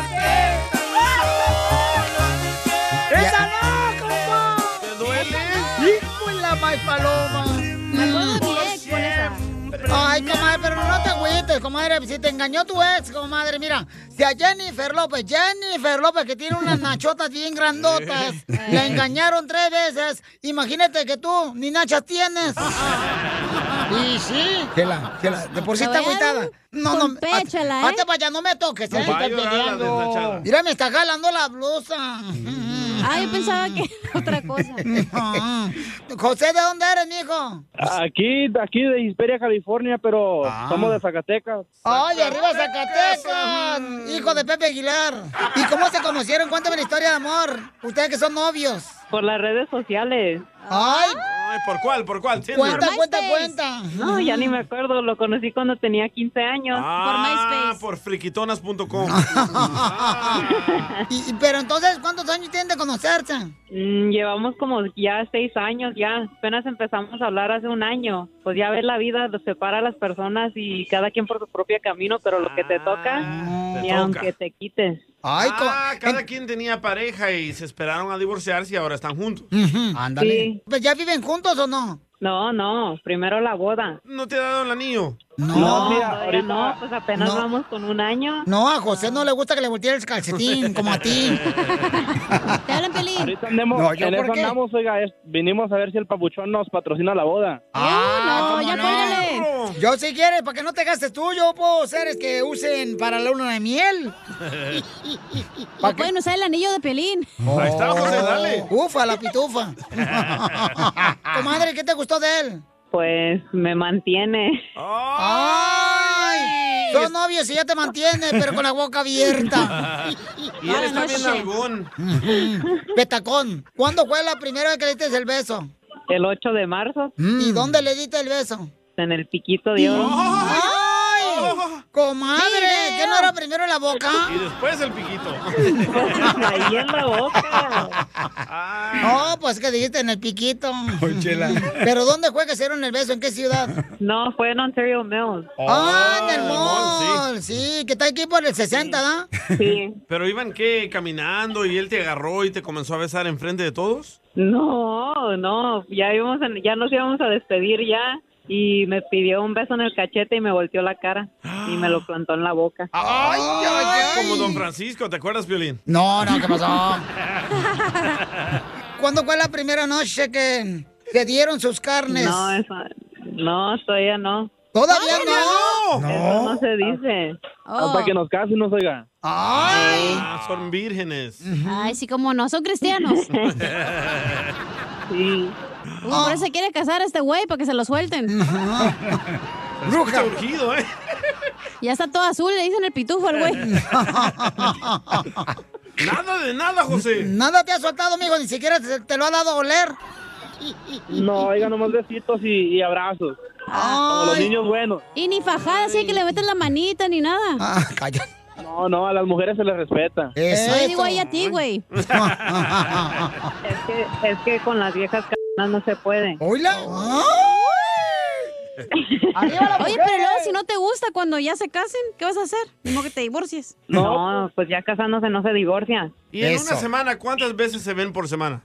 ¡Hijo de la maíz paloma! Me. Ay, comadre, pero no te agüites, comadre. Si te engañó tu ex, comadre, mira. Si a Jennifer López, Jennifer López, que tiene unas nachotas bien grandotas, la engañaron tres veces. Imagínate que tú ni nachas tienes. [laughs] Y sí. Que la, que la, de por sí está agüitada. No, no. hazte- ¿eh? hazte para allá, no me toques, ¿eh? Peleando. desnachada. Mira, me está jalando la blusa. Ah, yo pensaba que era otra cosa. [laughs] José, ¿de dónde eres, mijo? Aquí, aquí de Hisperia, California, pero somos de Zacatecas. ¡Ay, de arriba Zacatecas! Hijo de Pepe Aguilar. ¿Y cómo se conocieron? Cuéntame la historia de amor. Ustedes que son novios. Por las redes sociales. ¡Ay! Ay, ¿por cuál? ¿Por cuál? Tinder. Cuenta, cuenta, MySpace. cuenta. No, ya ni me acuerdo. Lo conocí cuando tenía 15 años. Ah, por friquitonas.com. [laughs] Y- y- pero entonces, ¿cuántos años tienen de conocerse? Mm, llevamos como ya seis años ya. Apenas empezamos a hablar hace un año. Pues ya ves la vida los separa a las personas y cada quien por su propio camino, pero lo que te toca, Te ni toca. aunque te quites. Ay, ah, cada quien tenía pareja y se esperaron a divorciarse y ahora están juntos. Ujú, Ándale. Sí. Pues, ¿Ya viven juntos o no? No, no, primero la boda. ¿No te ha dado el anillo? No. No, mira, ahorita- no, pues apenas No. vamos con un año. No, a José no le gusta que le voltee el calcetín, [laughs] como a ti. [laughs] ¿Te hablan, Pelín? Ahorita andemos, No, ¿yo en por eso qué? andamos, oiga, es- vinimos a ver si el papuchón nos patrocina la boda. Ah, no, ¿cómo ya cuélgale. Yo si quieres, para que no te gastes tú, yo puedo seres que usen para la luna de miel. [laughs] ¿Para pueden usar el anillo de Pelín? Ahí está, José, dale. Ufa, la pitufa. Comadre, ¿qué te gustó de él? Pues me mantiene. ¡Ay! Son novios y ya te mantiene, pero con la boca abierta. Y él está bien algún. Petacón. ¿Cuándo fue la primera vez que le diste el beso? El 8 de marzo. ¿Y dónde le diste el beso? En el piquito de oro. ¡Ay! ¡Comadre! ¿Qué no era primero la boca? Y después el piquito. [laughs] Ahí en la boca. No, pues que dijiste en el piquito. ¿Pero dónde fue que se dieron el beso? ¿En qué ciudad? No, fue en Ontario Mills. ah, en el el mall, mall, sí. que está aquí por el 60, ¿da? Sí. Pero iban qué, caminando y él te agarró y te comenzó a besar enfrente de todos. No, no, ya íbamos a- ya nos íbamos a despedir ya y me pidió un beso en el cachete y me volteó la cara y me lo [gasps] plantó en la boca. ¡Ay, ay, ay! Como Don Francisco, ¿te acuerdas, Violín? No, no, ¿qué pasó? [laughs] ¿Cuándo fue la primera noche que te dieron sus carnes? No, eso, no, todavía no. ¿Todavía no? Eso no se dice. Hasta que nos casemos, oiga. ¡Ay! Ah, son vírgenes. Ay, sí, como no, son cristianos. [laughs] Sí. Uy, por eso se quiere casar a este güey, para que se lo suelten. Bruja. urgido, ¿eh? Ya está todo azul, le dicen el pitufo al güey. [laughs] Nada de nada, José. Nada te ha soltado, mijo, ni siquiera te, te lo ha dado a oler. No, oiga, nomás besitos y, y abrazos. Como los niños buenos. Y ni fajada, así que le metes la manita ni nada. Ah, calla. No, no, a las mujeres se les respeta. Yo digo ahí a ti, güey. [laughs] Es que, es que con las viejas canas no se puede. ¿Oíla? Oye, pero luego si no te gusta cuando ya se casen, ¿qué vas a hacer? Ni que te divorcies. No, pues ya casándose no se divorcia. Y en una semana, ¿cuántas veces se ven por semana?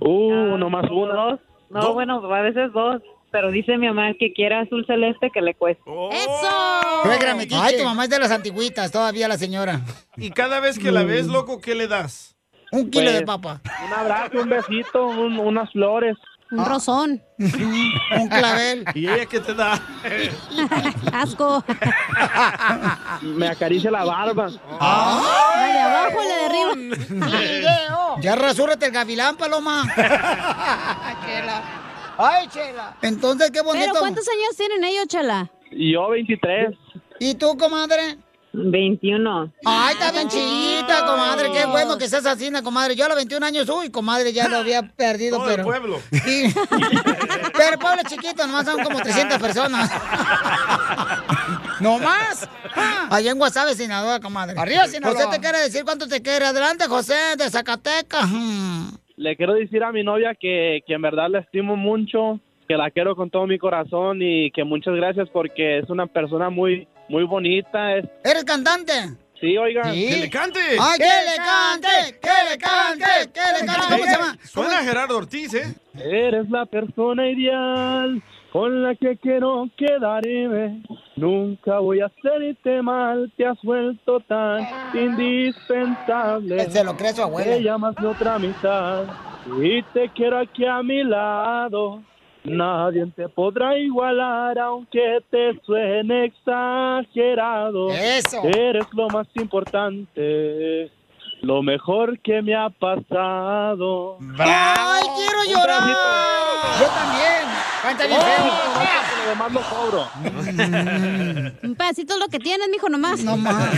Uh, nomás una. Dos. No, bueno, a veces dos. Pero dice mi mamá que quiere azul celeste que le cueste. ¡Eso! Suegra metiche. Ay, tu mamá es de las antigüitas, todavía la señora. Y cada vez que la ves, loco, ¿qué le das? Un kilo de Pues, papa. Un abrazo, un besito, un- unas flores. Un rosón. un clavel. [laughs] ¿Y ella qué te da? [laughs] Asco. [laughs] Me acaricia la barba. La de abajo y la de arriba. Ya rasúrate el gavilán, paloma. Chela. Ay, Chela. Entonces, qué bonito. Pero ¿cuántos años tienen ellos, chala? Yo 23. ¿Y tú, comadre? 21. Ay, está bien chiquita, comadre. Qué bueno que seas así, comadre. Yo a los 21 años, uy, comadre, ya lo había perdido, Todo el pero... pueblo. [laughs] Sí. pero el pueblo es chiquito, nomás son como 300 personas. ¿No más? Allá en Guasave, Sinaloa, comadre. Arriba, Sinaloa. José te quiere decir cuánto te quiere. Adelante, José, de Zacatecas. Le quiero decir a mi novia que, que en verdad la estimo mucho, que la quiero con todo mi corazón y que muchas gracias porque es una persona muy, muy bonita. Es, ¿Eres cantante? sí, oiga. ¡Que le cante! ¡Ay, que le cante! ¡Que le cante! ¡Que le cante! ¿Cómo se llama? Suena Gerardo Ortiz, ¿eh? Eres la persona ideal con la que quiero quedarme. Nunca voy a hacerte mal, te has vuelto tan indispensable. Se lo cree su abuela. Te llamas mi otra mitad y te quiero aquí a mi lado. Nadie te podrá igualar aunque te suene exagerado. Eso. Eres lo más importante, lo mejor que me ha pasado. ¡Ay, quiero llorar! Yo también. Canta bien feo. Lo demás lo cobro. Un pedacito es lo que tienes, mijo, nomás. No más.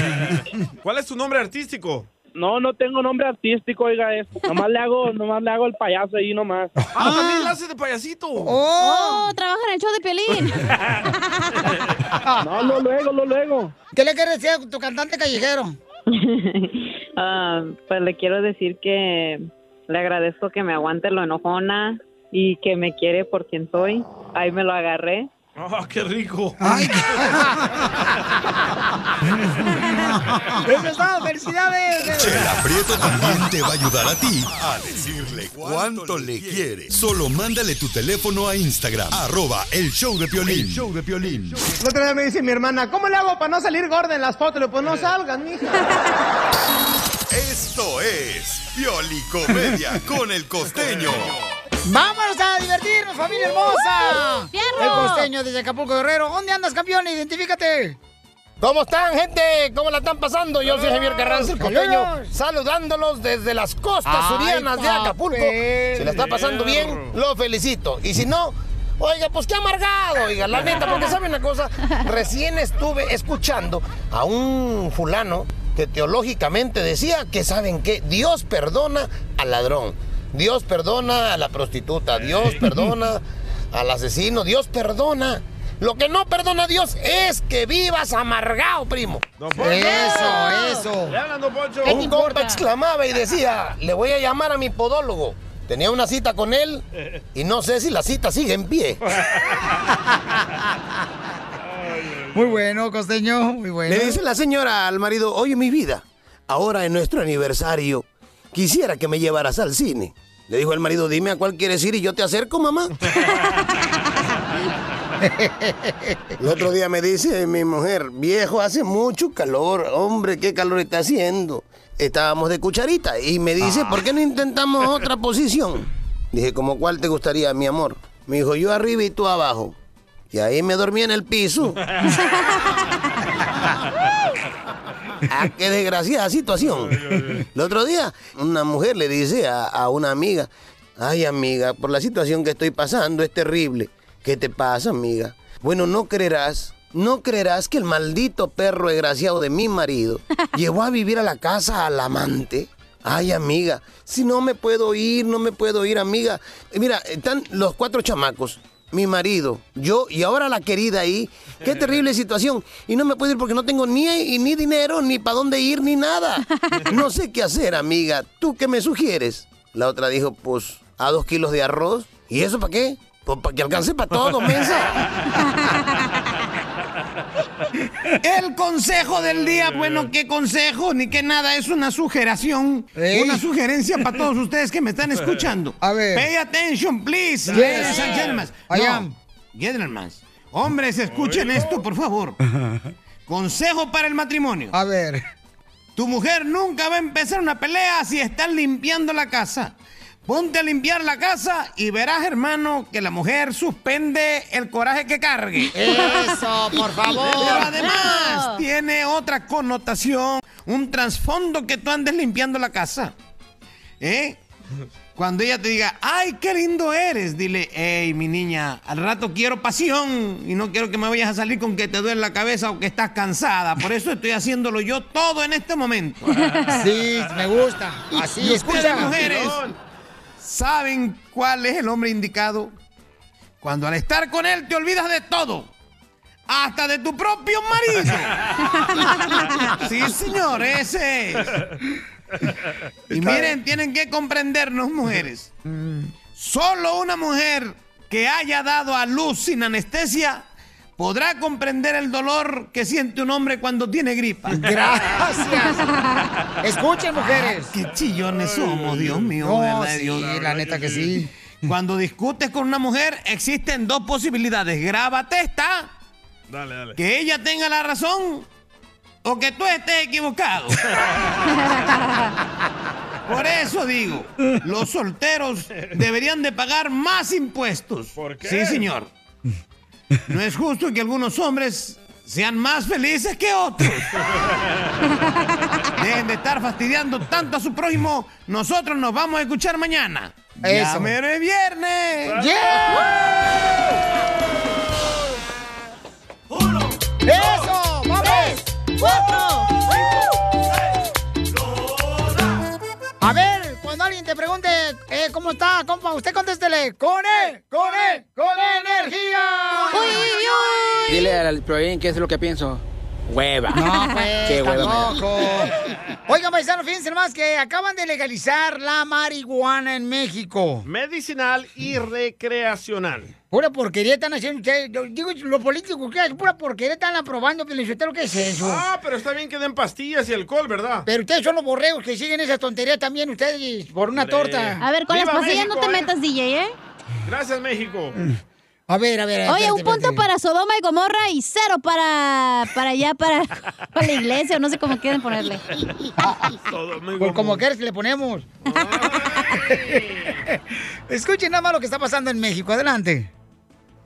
¿Cuál es tu nombre artístico? No, no tengo nombre artístico, oiga, es, nomás le hago, nomás le hago el payaso ahí nomás. Ah, también la hace de payasito. Oh, trabaja en el show de Piolín. [laughs] No, lo luego, lo luego. ¿Qué le quieres decir a tu cantante callejero? [laughs] Ah, pues le quiero decir que le agradezco que me aguante lo enojona y que me quiere por quien soy. Ahí me lo agarré. ¡Ah, qué rico! ¡Eso es todo! ¡Felicidades! Chela Prieto también te va a ayudar a ti a decirle cuánto le quiere. Solo mándale tu teléfono a Instagram, arroba el show de Piolín. El show de Piolín. Otro día me dice mi hermana, ¿cómo le hago para no salir gorda en las fotos? Le digo, pues no salgan, mija. Esto es Piolicomedia [laughs] con el costeño. ¡Vámonos a divertirnos, familia hermosa! ¡Fierro! El costeño desde Acapulco Guerrero. ¿Dónde andas, campeón? Identifícate. ¿Cómo están, gente? ¿Cómo la están pasando? Yo soy Javier Carranza, el costeño, saludándolos desde las costas surianas de Acapulco. Si la está pasando bien, lo felicito. Y si no, Oiga, pues qué amargado, oiga, la neta, porque sabe una cosa, recién estuve escuchando a un fulano que teológicamente decía que saben qué, Dios perdona al ladrón, Dios perdona a la prostituta, Dios perdona al asesino, Dios perdona. Lo que no perdona Dios es que vivas amargado, primo. Poncho. Eso, eso. Le hablan, don Poncho. Un compa exclamaba y decía, le voy a llamar a mi podólogo. Tenía una cita con él y no sé si la cita sigue en pie. [laughs] Muy bueno, costeño, muy bueno. Le dice la señora al marido, oye mi vida, ahora en nuestro aniversario, quisiera que me llevaras al cine. Le dijo el marido, dime a cuál quieres ir y yo te acerco, mamá. [laughs] El otro día me dice mi mujer, viejo, hace mucho calor, hombre, qué calor está haciendo. Estábamos de cucharita y me dice, ¿por qué no intentamos otra posición? Dije, ¿como cuál te gustaría, mi amor? Me dijo, yo arriba y tú abajo. Y ahí me dormí en el piso. [laughs] Ah, qué desgraciada situación. El otro día, una mujer le dice a, a una amiga, ay amiga, por la situación que estoy pasando es terrible. ¿Qué te pasa, amiga? Bueno, no creerás, no creerás que el maldito perro desgraciado de mi marido [laughs] llevó a vivir a la casa al amante. Ay, amiga, si no me puedo ir, no me puedo ir, amiga. Mira, están los cuatro chamacos. Mi marido, yo y ahora la querida ahí. Qué [laughs] terrible situación. Y no me puedo ir porque no tengo ni, ni dinero, ni para dónde ir, ni nada. [laughs] No sé qué hacer, amiga. ¿Tú qué me sugieres? La otra dijo, pues, a dos kilos de arroz. ¿Y eso para qué? Pues para que alcance para todo, mensa. [laughs] El consejo del día, bueno, ¿qué consejo? Ni que nada, es una sugeración, Ey. una sugerencia para todos ustedes que me están [laughs] escuchando. A ver. Pay attention, please, Yes. ladies and gentlemen. I No, am. gentlemen. Hombres, escuchen esto, por favor. [laughs] Consejo para el matrimonio. A ver. Tu mujer nunca va a empezar una pelea si estás limpiando la casa. Ponte a limpiar la casa y verás, hermano, que la mujer suspende el coraje que cargue. [laughs] Eso, por favor. Pero además tiene otra connotación, un trasfondo que tú andes limpiando la casa. ¿Eh? Cuando ella te diga, ay, qué lindo eres, dile, hey, mi niña, al rato quiero pasión y no quiero que me vayas a salir con que te duele la cabeza o que estás cansada. Por eso estoy haciéndolo yo todo en este momento. Sí, me gusta. Así, ustedes, escucha. ¿Saben cuál es el hombre indicado? Cuando al estar con él te olvidas de todo. Hasta de tu propio marido. [laughs] sí, señor, ese es. Y miren, tienen que comprendernos, mujeres. Solo una mujer que haya dado a luz sin anestesia podrá comprender el dolor que siente un hombre cuando tiene gripa. [laughs] Gracias. Escuchen, mujeres. Ah, qué chillones somos, Dios mío, No, ¿verdad, sí, Dios? la neta que sí. Cuando discutes con una mujer, existen dos posibilidades. Grábate esta, Dale, dale. que ella tenga la razón o que tú estés equivocado. [laughs] Por eso digo, los solteros deberían de pagar más impuestos. ¿Por qué? Sí, señor. No es justo que algunos hombres sean más felices que otros. [laughs] Dejen de estar fastidiando tanto a su prójimo. Nosotros nos vamos a escuchar mañana. Ya Eso. mero es viernes. ¡Eso! ¡Vamos! ¡Cuatro! A cuando alguien te pregunte eh, cómo está, compa, usted contéstele con E, con E, con energía. ¡Uy, uy, uy! Dile al Proin qué es lo que pienso. Hueva. No, pues, Qué hueva. Oigan, paisanos, fíjense más que acaban de legalizar la marihuana en México. Medicinal y recreacional. Pura porquería están haciendo ustedes. Digo, lo político que es, pura porquería están aprobando, pero lo que es eso? Ah, pero está bien que den pastillas y alcohol, ¿verdad? Pero ustedes son los borregos que siguen esa tontería también, ustedes, por una Hombre. torta. A ver, con las ¡Viva pastillas no te eh! metas, DJ, ¿eh? Gracias, México. A ver, a ver. Oye, espérate, un punto espérate. para Sodoma y Gomorra y cero para, para allá, para, [laughs] para la iglesia, o no sé cómo quieren ponerle. [laughs] Pues como quieres que le ponemos. [laughs] Escuchen nada más lo que está pasando en México. Adelante.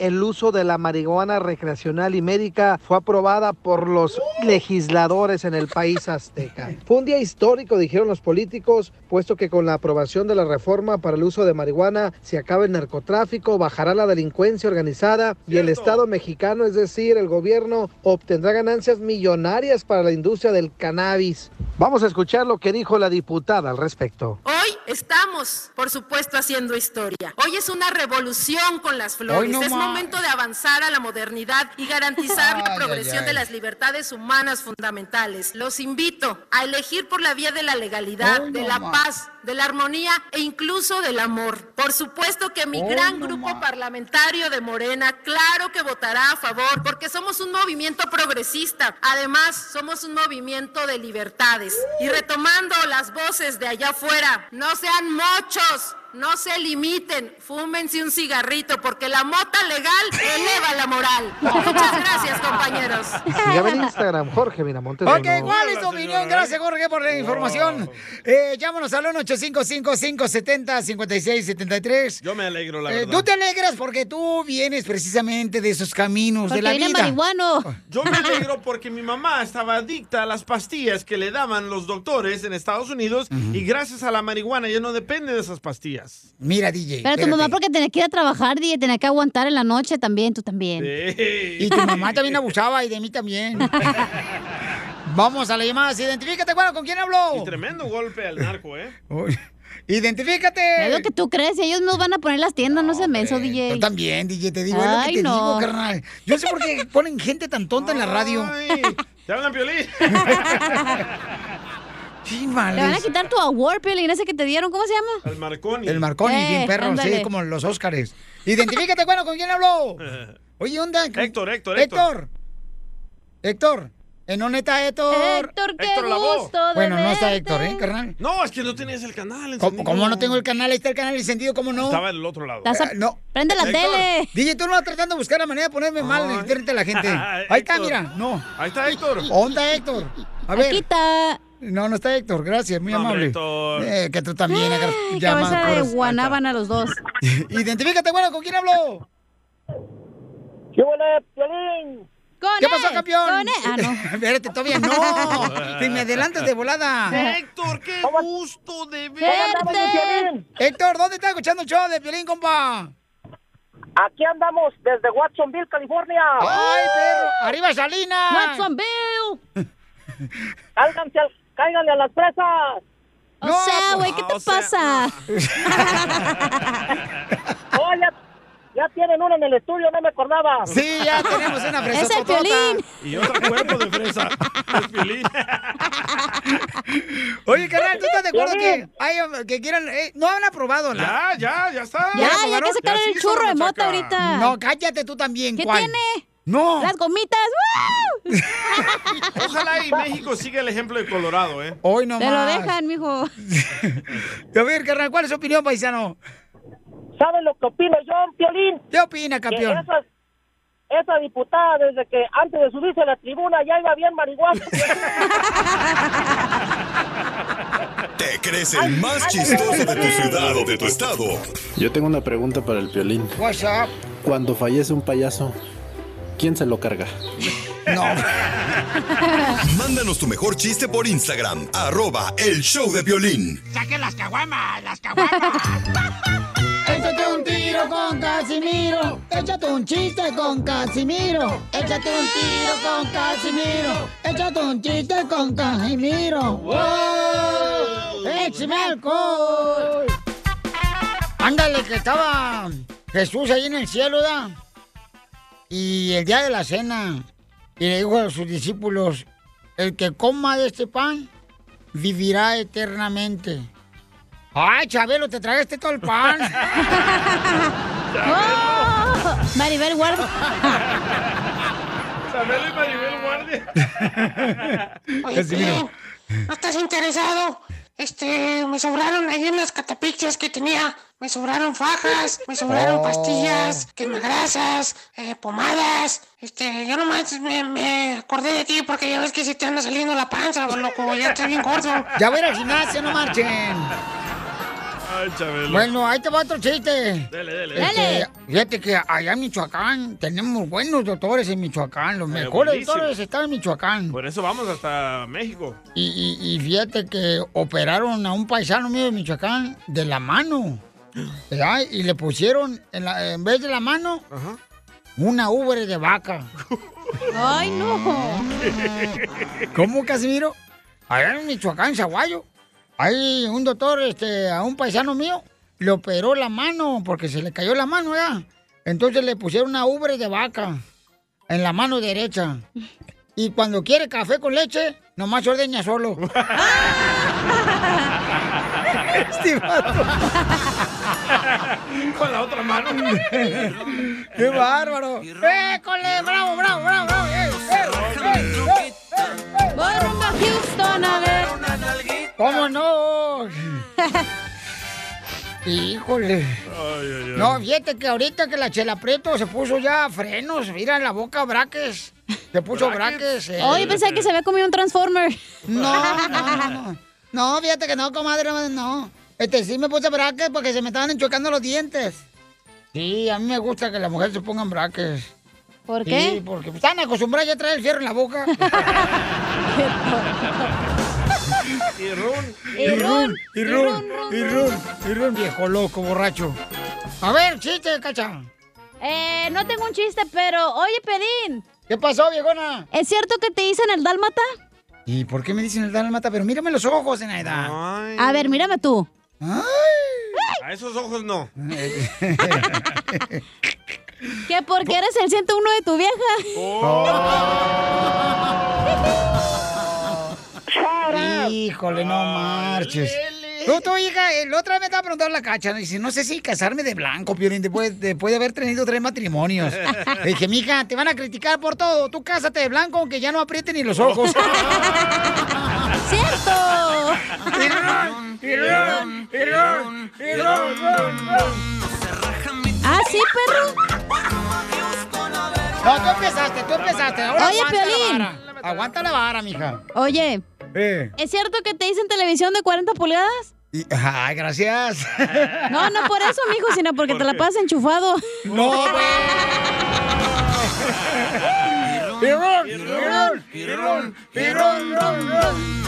El uso de la marihuana recreacional y médica fue aprobada por los legisladores en el país azteca. Fue un día histórico, dijeron los políticos, puesto que con la aprobación de la reforma para el uso de marihuana se acaba el narcotráfico, bajará la delincuencia organizada y el Estado mexicano, es decir, el gobierno, obtendrá ganancias millonarias para la industria del cannabis. Vamos a escuchar lo que dijo la diputada al respecto. Hoy estamos, por supuesto, haciendo historia. Hoy es una revolución con las flores. Hoy no es más. Momento de avanzar a la modernidad y garantizar la progresión de las libertades humanas fundamentales. Los invito a elegir por la vía de la legalidad, Hoy de la paz, de la armonía e incluso del amor. Por supuesto que mi Hoy gran grupo parlamentario de Morena, claro que votará a favor, porque somos un movimiento progresista. Además, somos un movimiento de libertades. Y retomando las voces de allá afuera, no sean mochos. No se limiten, fúmense un cigarrito porque la mota legal eleva la moral. Muchas gracias, compañeros. Sígame en Instagram, Jorge Miramontes. Ok. ¿cuál es tu opinión? Gracias, Jorge, por la información. Eh, llámanos al 1-855-570-5673. Yo me alegro, la Eh, verdad. tú te alegras porque tú vienes precisamente de esos caminos de la vida. Yo me alegro porque mi mamá estaba adicta a las pastillas que le daban los doctores en Estados Unidos y gracias a la marihuana ya no depende de esas pastillas. Mira, DJ. Pero tu mamá porque tenía que ir a trabajar, DJ, tenía que aguantar en la noche también, tú también. Y tu mamá también abusaba y de mí también. [laughs] Vamos a la llamada. Identifícate, bueno, ¿con quién habló? Y tremendo golpe al narco, ¿eh? [laughs] Identifícate. Es lo que tú crees, y ellos nos van a poner las tiendas, no, se menso, DJ. Tú también, DJ, te digo, es lo que Ay, te no. digo, carnal. Yo sé por qué ponen gente tan tonta en la radio. ¿Te hablan violín? [laughs] Sí, Te van a quitar tu award, Piolín, ese que te dieron, ¿cómo se llama? El Marconi. El Marconi, Eh, bien perro, ándale. sí, como los Óscares. Identifícate, bueno, ¿con quién habló? [laughs] Oye, onda. Héctor, Héctor, Héctor. Héctor. ¿En dónde está Héctor? Héctor, qué Héctor gusto de Bueno, no está. Héctor, ¿eh, carnal? No, es que no tenías el canal. ¿Cómo, encendido. cómo no tengo el canal? Ahí está el canal encendido, ¿cómo no? Estaba del otro lado. Eh, no. Prende la Héctor, tele. DJ, tú no vas tratando de buscar la manera de ponerme mal Ay. frente a la gente. [laughs] Ahí está, mira. No. Ahí está Héctor. ¿Dónde está Héctor? A ver. Aquí está. No, no está Héctor, gracias, muy hombre, amable. Héctor. Eh, que tú también agarras cabeza de puras. guanábana los dos. [laughs] Identifícate, bueno, ¿con quién habló? ¿Qué huele, Piolín? ¡Con ¿Qué él! pasó, campeón? ¡Con él! Ah, no. [laughs] Espérate, todavía no. Te me adelantas de volada. Héctor, qué gusto de ¡Verte! Héctor, ¿dónde estás escuchando el show de Piolín, compa? Aquí andamos desde Watsonville, California. ¡Ay, perro! ¡Arriba, Salinas! Watsonville. Cálganse al- cáiganle a las presas. O No, sea, pues, güey, ¿qué te o sea, pasa? [laughs] Oh, ya, ya tienen uno en el estudio, no me acordaba. Sí, ya tenemos una fresa Es el Piolín. Y otro cuerpo de fresa. Es violín. [laughs] Oye, carnal, ¿tú estás de acuerdo que, hay, que quieran... eh, no han aprobado la... Ya, ya, ya está. Ya, ya aprobaron? que sacar Ya se el churro de mota ahorita. No, cállate tú también, ¿Qué ¿cuál? tiene? No. Las gomitas. ¡Woo! [laughs] Ojalá y México siga el ejemplo de Colorado, ¿eh? Hoy no Te lo más. dejan, mijo. [laughs] A ver, carnal, ¿cuál es su opinión, paisano? ¿Saben lo que opino yo, Piolín? ¿Qué opina, Que campeón? esas- esa diputada, desde que antes de subirse a la tribuna, ya iba bien marihuana. [laughs] ¿Te crees el más chistoso de tu ciudad o de tu estado? Yo tengo una pregunta para el violín. What's up? Cuando fallece un payaso, ¿quién se lo carga? No. [laughs] Mándanos tu mejor chiste por Instagram, arroba el show de violín. ¡Saquen las caguamas! ¡Las caguamas! [laughs] Échate un tiro con Casimiro. Échate un chiste con Casimiro. Échate un tiro con Casimiro. Échate un chiste con Casimiro. ¡Wow! ¡Échame alcohol! Ándale, que estaba Jesús ahí en el cielo, ¿da? Y el día de la cena, y le dijo a sus discípulos, el que coma de este pan, vivirá eternamente. ¡Ay, Chabelo, te tragaste todo el pan! [laughs] ¡Oh! Maribel Guardia. [laughs] Chabelo y Maribel Guardia. Oye, Casimiro. Piolín, ¿no estás interesado? Este, me sobraron ahí en las catapixias que tenía. Me sobraron fajas, me sobraron Oh. pastillas, quemagrasas, eh, pomadas. Este, yo nomás me, me acordé de ti porque ya ves que se te anda saliendo la panza, loco. Ya estás bien gordo. Ya voy al gimnasio, no marchen. Ay, Chabelo. Bueno, ahí te va otro chiste. Dele, dele. Este, Dele. Fíjate que allá en Michoacán tenemos buenos doctores en Michoacán. Los Eh, mejores buenísimo. doctores están en Michoacán. Por eso vamos hasta México. Y, y- y fíjate que operaron a un paisano mío de Michoacán de la mano. ¿verdad? Y le pusieron, en, la- en vez de la mano, una ubre de vaca. Ay, no. ¿Cómo, Casimiro? Allá en Michoacán, Zaguayo, hay un doctor, este, a un paisano mío, le operó la mano porque se le cayó la mano, ¿ya? Entonces le pusieron una ubre de vaca en la mano derecha. Y cuando quiere café con leche, nomás ordeña solo. [laughs] Este vato. [laughs] Con la otra mano. [laughs] ¡Qué bárbaro! ¡École! ¡Bravo, bravo, bravo! bravo! ¡Eh, eh, eh, eh! Voy rumbo a Houston a ver. ¿Cómo no? [laughs] Híjole. No, fíjate que ahorita que la Chela Prieto se puso ya frenos, mira en la boca braques. Se puso braques. eh. Oye, pensé que se había comido un Transformer. No, no, no, no. No, [laughs] fíjate que no, comadre, no. Este sí me puse braques porque se me estaban enchuecando los dientes. Sí, a mí me gusta que las mujeres se pongan braques. ¿Por Sí, qué? porque están acostumbradas ya a traer el fierro en la boca. [laughs] Y run. Y run, y run, y run, y run, viejo loco, borracho. A ver, chiste, cacha. Eh, no tengo un chiste, pero oye, Pedín. ¿Qué pasó, viejona? ¿Es cierto que te dicen el dálmata? ¿Y por qué me dicen el dálmata? Pero mírame los ojos, Zenaida. A ver, mírame tú. A esos ojos no. [laughs] ¿Qué? Porque eres el 101 de tu vieja. [laughs] Híjole, no marches. Tú, tú, hija, el otra vez me estaba preguntando la cacha, dice, no sé si casarme de blanco, Piolín, después, después de haber tenido tres matrimonios. [laughs] Le dije, mija, te van a criticar por todo. Tú cásate de blanco, aunque ya no aprieten ni los ojos. [laughs] ¡Cierto! ¿Ah, sí, perro? No, tú empezaste, tú empezaste. Ahora Oye, aguanta Piolín. la vara. Aguanta la vara, mija. Oye, Eh. ¿es cierto que te dicen televisión de 40 pulgadas? Y- ay, gracias. No, no por eso, mijo, sino porque te la pasas enchufado. No. Pirrón, pirrón, pirrón, pirrón, ron, ron.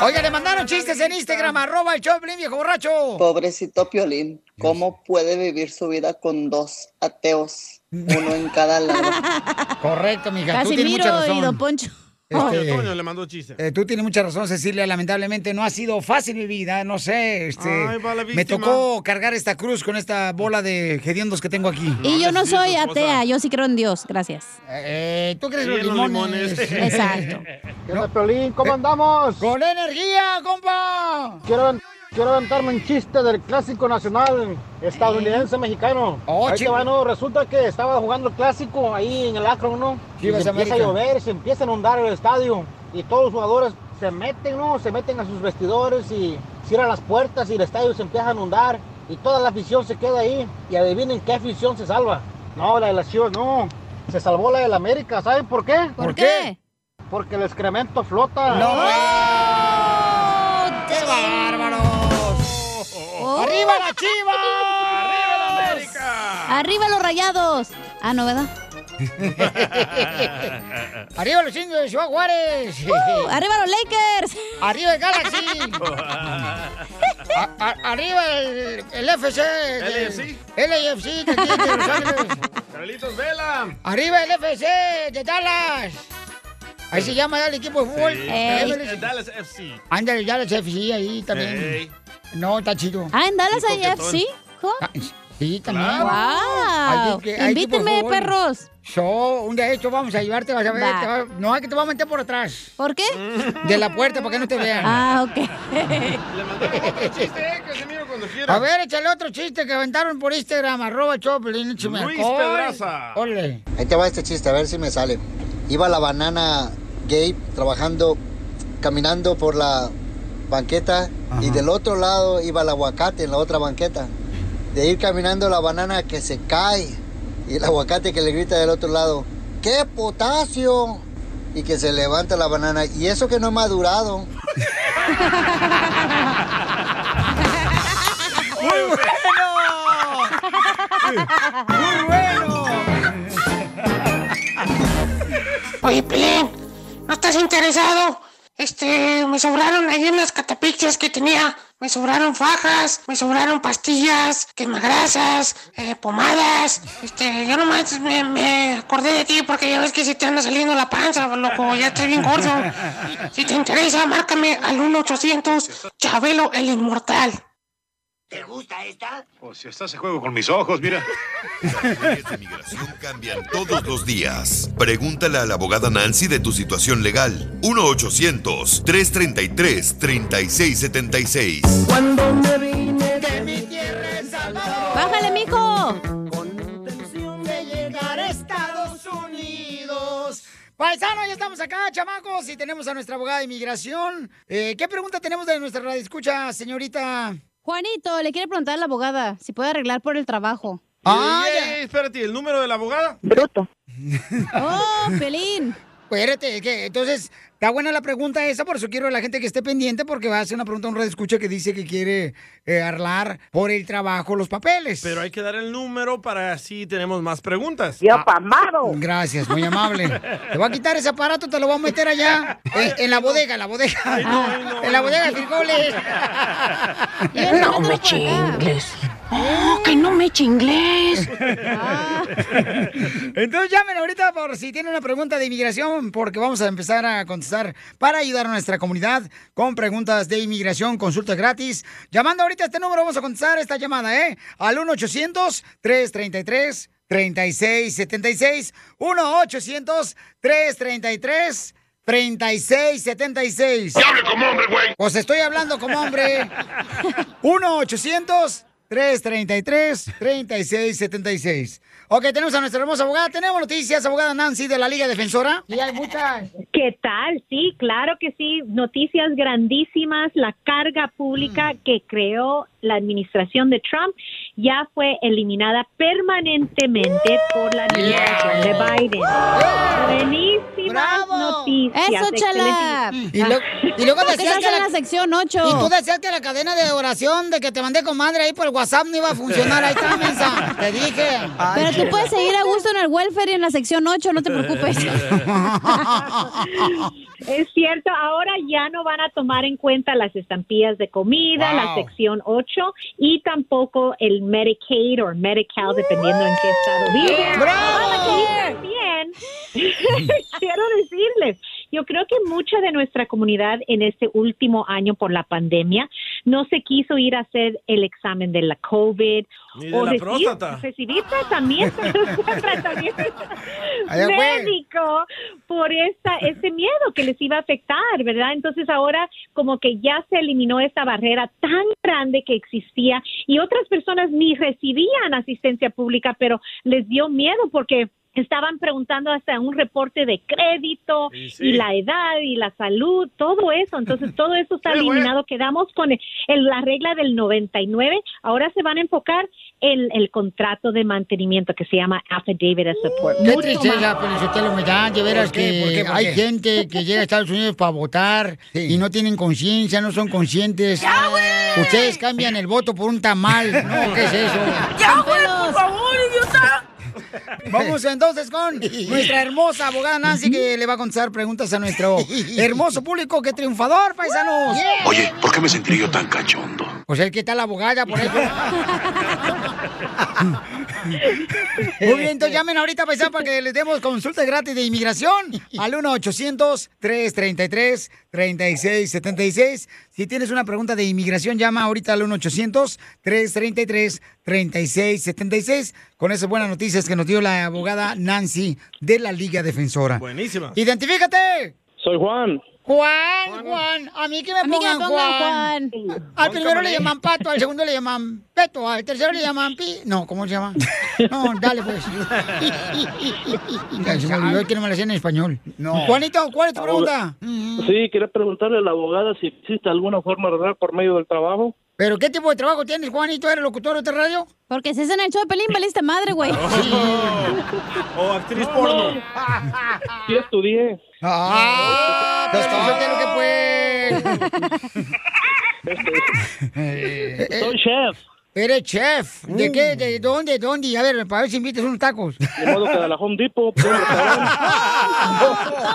Oye, le mandaron chistes en Instagram, arroba el Choplin, viejo borracho. Pobrecito Piolín, ¿cómo puede vivir su vida con dos ateos? Uno en cada lado. [laughs] Correcto, mija, tú tienes mucha Casimiro razón. y Don Poncho. [laughs] Este, Toño le mandó chiste. eh, tú tienes mucha razón, Cecilia. Lamentablemente no ha sido fácil mi vida. No sé, este, Ay, va la me tocó cargar esta cruz con esta bola de hediondos que tengo aquí. Y yo no soy atea, yo sí creo en Dios, gracias. Eh, ¿Tú crees Sí, los los limones? limones. Exacto. [laughs] ¿Qué onda, Piolín? ¿Cómo andamos? ¡Con energía, compa! Quiero, quiero aventarme un chiste del clásico nacional estadounidense-mexicano. Oh, ahí te va, ¿no? Resulta que estaba jugando el clásico ahí en el Akron, ¿no? Y se empieza a llover, se empieza a inundar el estadio. Y todos los jugadores se meten, ¿no? Se meten a sus vestidores y cierran las puertas y el estadio se empieza a inundar. Y toda la afición se queda ahí. Y adivinen qué afición se salva. No, la de las Chivas no. Se salvó la del América. ¿Saben por qué? ¿Por qué? Porque el excremento flota. ¡No! ¡Qué ¡Arriba la chiva! ¡Arriba la América! Arriba los rayados. Ah, no, ¿verdad? [laughs] ¡Arriba los indios de Ciudad Juárez! Uh, arriba los Lakers. ¡Arriba el Galaxy! [laughs] A- a- ¡Arriba el, el FC! LAFC de aquí de Los Ángeles. Carlitos Vela. ¡Arriba el FC de Dallas! Ahí se llama el equipo de fútbol. Sí. Eh, Dallas FC. Ándale, Dallas FC ahí también. Ey. No, está chido. Ah, en Dallas hay. FC. Ah, Sí, también. ¡Wow! que- fútbol. perros. So, un día de hecho vamos a llevarte, vas a ver. Va. te va- no, es que te va a meter por atrás. ¿Por qué? De la puerta para que no te vean. Ah, ok. [laughs] Le mandamos otro chiste, eh, Casimiro, cuando quiera. A ver, échale otro chiste que aventaron por Instagram, arroba Choplin, Luis. Pedraza. Ole. Ahí te va este chiste, a ver si me sale. Iba la banana Gabe trabajando, caminando por la banqueta y del otro lado iba el aguacate en la otra banqueta. De ir caminando la banana que se cae y el aguacate que le grita del otro lado, ¡qué potasio! y que se levanta la banana. Y eso que no ha madurado. [laughs] ¡Muy bueno! ¡Muy bueno! Oye, Pelín, ¿no estás interesado? Este, me sobraron ahí en las catapixias que tenía. Me sobraron fajas, me sobraron pastillas, quemagrasas, eh, pomadas. Este, yo nomás me, me acordé de ti porque ya ves que se te anda saliendo la panza, loco. Ya estoy bien gordo. Si te interesa, márcame al 1-800 Chabelo el Inmortal. ¿Te gusta esta? Oh, si estás en juego con mis ojos, mira. Las leyes de migración cambian todos los días. Pregúntale a la abogada Nancy de tu situación legal. 1-800-333-3676. Cuando me vine de mi tierra El Salvador. ¡Bájale, mijo! De llegar a Estados Unidos. Paisano, ya estamos acá, chamacos, y tenemos a nuestra abogada de inmigración. Eh, ¿Qué pregunta tenemos de nuestra radio escucha, señorita? Juanito, le quiere preguntar a la abogada si puede arreglar por el trabajo. Ah, Ey, espérate, ¿el número de la abogada? Bruto. ¡Oh, Pelín! Espérate, que entonces, está buena la pregunta esa, por eso quiero a la gente que esté pendiente, porque va a hacer una pregunta a un radio escucha que dice que quiere eh, arreglar por el trabajo los papeles. Pero hay que dar el número para así tenemos más preguntas. Yo, pamado. Gracias, muy amable. Te voy a quitar ese aparato, te lo voy a meter allá, eh, en la bodega, en la bodega. en la bodega de frijoles. [laughs] No me chingles. Oh, [gasps] que no me chingles. [laughs] Entonces llamen ahorita por si tienen una pregunta de inmigración, porque vamos a empezar a contestar para ayudar a nuestra comunidad con preguntas de inmigración, consulta gratis. Llamando ahorita a este número, vamos a contestar esta llamada, ¿eh? Al 1-800-333. 3676 1-800-333 3676. ¡Hable como hombre, güey! Pues estoy hablando como hombre. [laughs] 1-800-333-3676. Ok, tenemos a nuestra hermosa abogada. Tenemos noticias, abogada Nancy de la Liga Defensora. Y hay muchas. ¿Qué tal? Sí, claro que sí. Noticias grandísimas. La carga pública que creó la administración de Trump ya fue eliminada permanentemente por la administración de Biden. Buenísimas noticias. ¡Eso, chala! Y, lo- y luego ¿Por qué decías que en la, la sección 8? Y tú decías que la cadena de oración de que te mandé comadre ahí por el WhatsApp no iba a funcionar. Ahí está, mensa. Te dije. Pero tú puedes seguir a gusto en el welfare y en la sección 8, no te preocupes. [laughs] [laughs] Es cierto, ahora ya no van a tomar en cuenta las estampillas de comida, Wow. la sección 8 y tampoco el Medicaid o Medi-Cal, dependiendo en qué estado. ¡Bravo! Y también, [laughs] quiero decirles, yo creo que mucha de nuestra comunidad en este último año por la pandemia no se quiso ir a hacer el examen de la COVID Ni de o la recibir- próstata. recibir tratamiento, [laughs] [laughs] tratamiento médico por esta, ese miedo que les iba a afectar, ¿verdad? Entonces ahora como que ya se eliminó esta barrera tan grande que existía y otras personas ni recibían asistencia pública, pero les dio miedo porque estaban preguntando hasta un reporte de crédito Y la edad y la salud, todo eso. Entonces todo eso está [laughs] eliminado. Quedamos con el- el- la regla del 99. Ahora se van a enfocar en el contrato de mantenimiento que se llama Affidavit of Support. Qué Mucho tristeza. Felicitelo, me da, de veras ¿Por qué? que ¿Por qué? ¿Por hay qué? gente que llega a Estados Unidos para votar y no tienen conciencia, no son conscientes. Ustedes cambian el voto por un tamal. No, ¿qué es eso? ¡Ya, güey, por favor! [laughs] Vamos entonces con nuestra hermosa abogada Nancy que le va a contestar preguntas a nuestro [laughs] hermoso público. ¡Qué triunfador, paisanos! Oye, ¿por qué me sentí yo tan cachondo? Pues el que está la abogada, por eso. [laughs] Muy bien, entonces llamen ahorita, paisano, para que les demos consulta gratis de inmigración al 1-800-333-3676. Si tienes una pregunta de inmigración, llama ahorita al 1-800-333-3676. Con esas buenas noticias que nos dio la abogada Nancy de la Liga Defensora. Buenísima. ¡Identifícate! Soy Juan. Juan, Juan, a mí que me A mí que me pongan Juan. Al primero le llaman Pato, al segundo le llaman Peto, al tercero le llaman Pi. No, ¿cómo se llama? No, dale pues. Se me olvidó que no me la sé en español. Juanito, ¿cuál es tu pregunta? Sí, quería preguntarle a la abogada si existe alguna forma de hablar por medio del trabajo. ¿Pero qué tipo de trabajo tienes, Juanito? ¿Eres locutor de radio? Porque si es en el show de Pelín, valiste madre, güey. [laughs] O actriz porno. [laughs] Sí estudié. ¡Ah! Pues lo que pues. [laughs] Soy chef. Eres chef. ¿De qué? ¿De dónde? ¿De dónde? A ver, para ver si invitas unos tacos. De modo que de la Home Depot.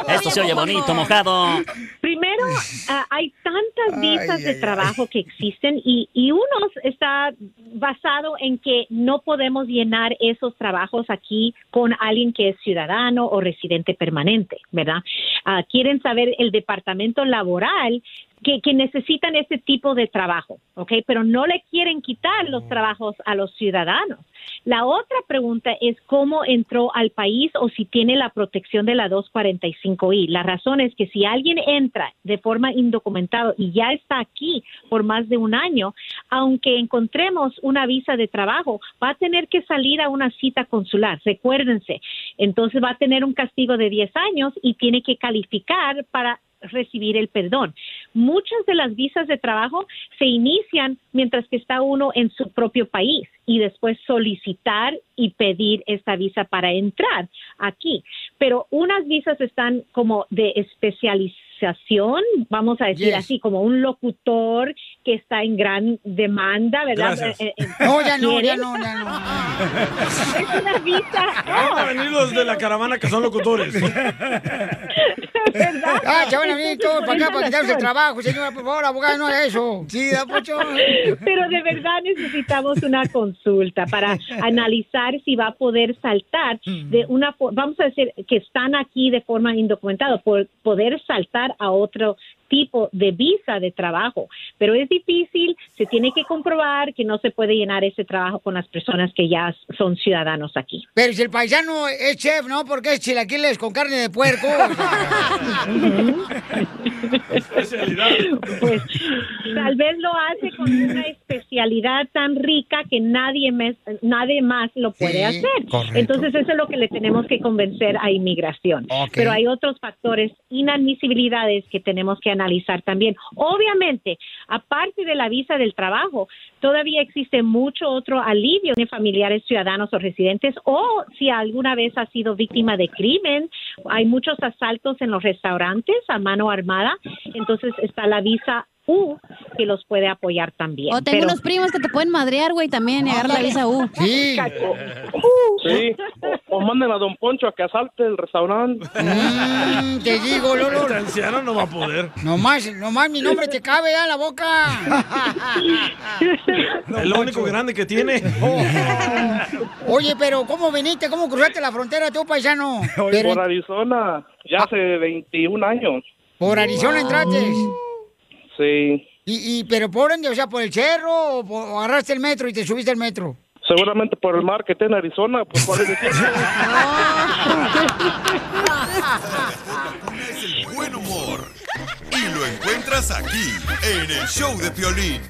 Esto se oye bonito, mojado. Primero, ah, hay tantas visas de trabajo que existen y, y uno está basado en que no podemos llenar esos trabajos aquí con alguien que es ciudadano o residente permanente, ¿verdad? Ah, quieren saber el departamento laboral que, que necesitan ese tipo de trabajo, ¿ok? Pero no le quieren quitar los trabajos a los ciudadanos. La otra pregunta es cómo entró al país o si tiene la protección de la 245I. La razón es que si alguien entra de forma indocumentada y ya está aquí por más de un año, aunque encontremos una visa de trabajo, va a tener que salir a una cita consular. Recuérdense, entonces va a tener un castigo de 10 años y tiene que calificar para recibir el perdón. Muchas de las visas de trabajo se inician mientras que está uno en su propio país y después solicitar y pedir esta visa para entrar aquí. Pero unas visas están como de especialización, vamos a decir Yes. así, como un locutor que está en gran demanda, ¿verdad? Gracias. Eh, eh, No, ya no, ya no, ya no. [laughs] Es una visa. Van a venir los de la caravana que son locutores. [laughs] Ah, se van a venir todos para acá para quitarse el trabajo, señora, por favor, abogado, no haga eso. Sí, da Pocho. Pero de verdad necesitamos una consulta para analizar si va a poder saltar de una fo- vamos a decir que están aquí de forma indocumentada, por poder saltar a otro tipo de visa de trabajo. Pero es difícil, se tiene que comprobar que no se puede llenar ese trabajo con las personas que ya son ciudadanos aquí. Pero si el paisano es chef, ¿no? Porque es chilaquiles con carne de puerco. [laughs] Pues tal vez lo hace con una especialidad tan rica que nadie, mes- nadie más lo puede Sí, hacer. correcto. Entonces eso es lo que le tenemos que convencer a inmigración. Pero hay otros factores, inadmisibilidades que tenemos que analizar también. Obviamente, aparte de la visa del trabajo, todavía existe mucho otro alivio de familiares ciudadanos o residentes o si alguna vez ha sido víctima de crimen. Hay muchos asaltos en los restaurantes a mano armada, entonces está la visa U que los puede apoyar también. O tengo Pero- unos primos que te pueden madrear, güey, también y agarrar la visa U. Sí. [laughs] Sí. O, o manden a Don Poncho a que asalte el restaurante. Mm, te digo, Lolo. [laughs] Este anciano no va a poder. Nomás, nomás mi nombre te cabe ya en la boca. [laughs] Es lo único grande que tiene. Oye, pero ¿cómo viniste? ¿Cómo cruzaste la frontera tú, paisano? Pero- Por Arizona, ya hace 21 años. ¿Por Arizona entraste? Sí. ¿Y, y pero por dónde? O sea, ¿por el cerro o, por- o agarraste el metro y te subiste al metro? Seguramente por el mar que está en Arizona, pues por el desierto. [laughs] es el buen humor. Y lo encuentras aquí, en el show de Piolín.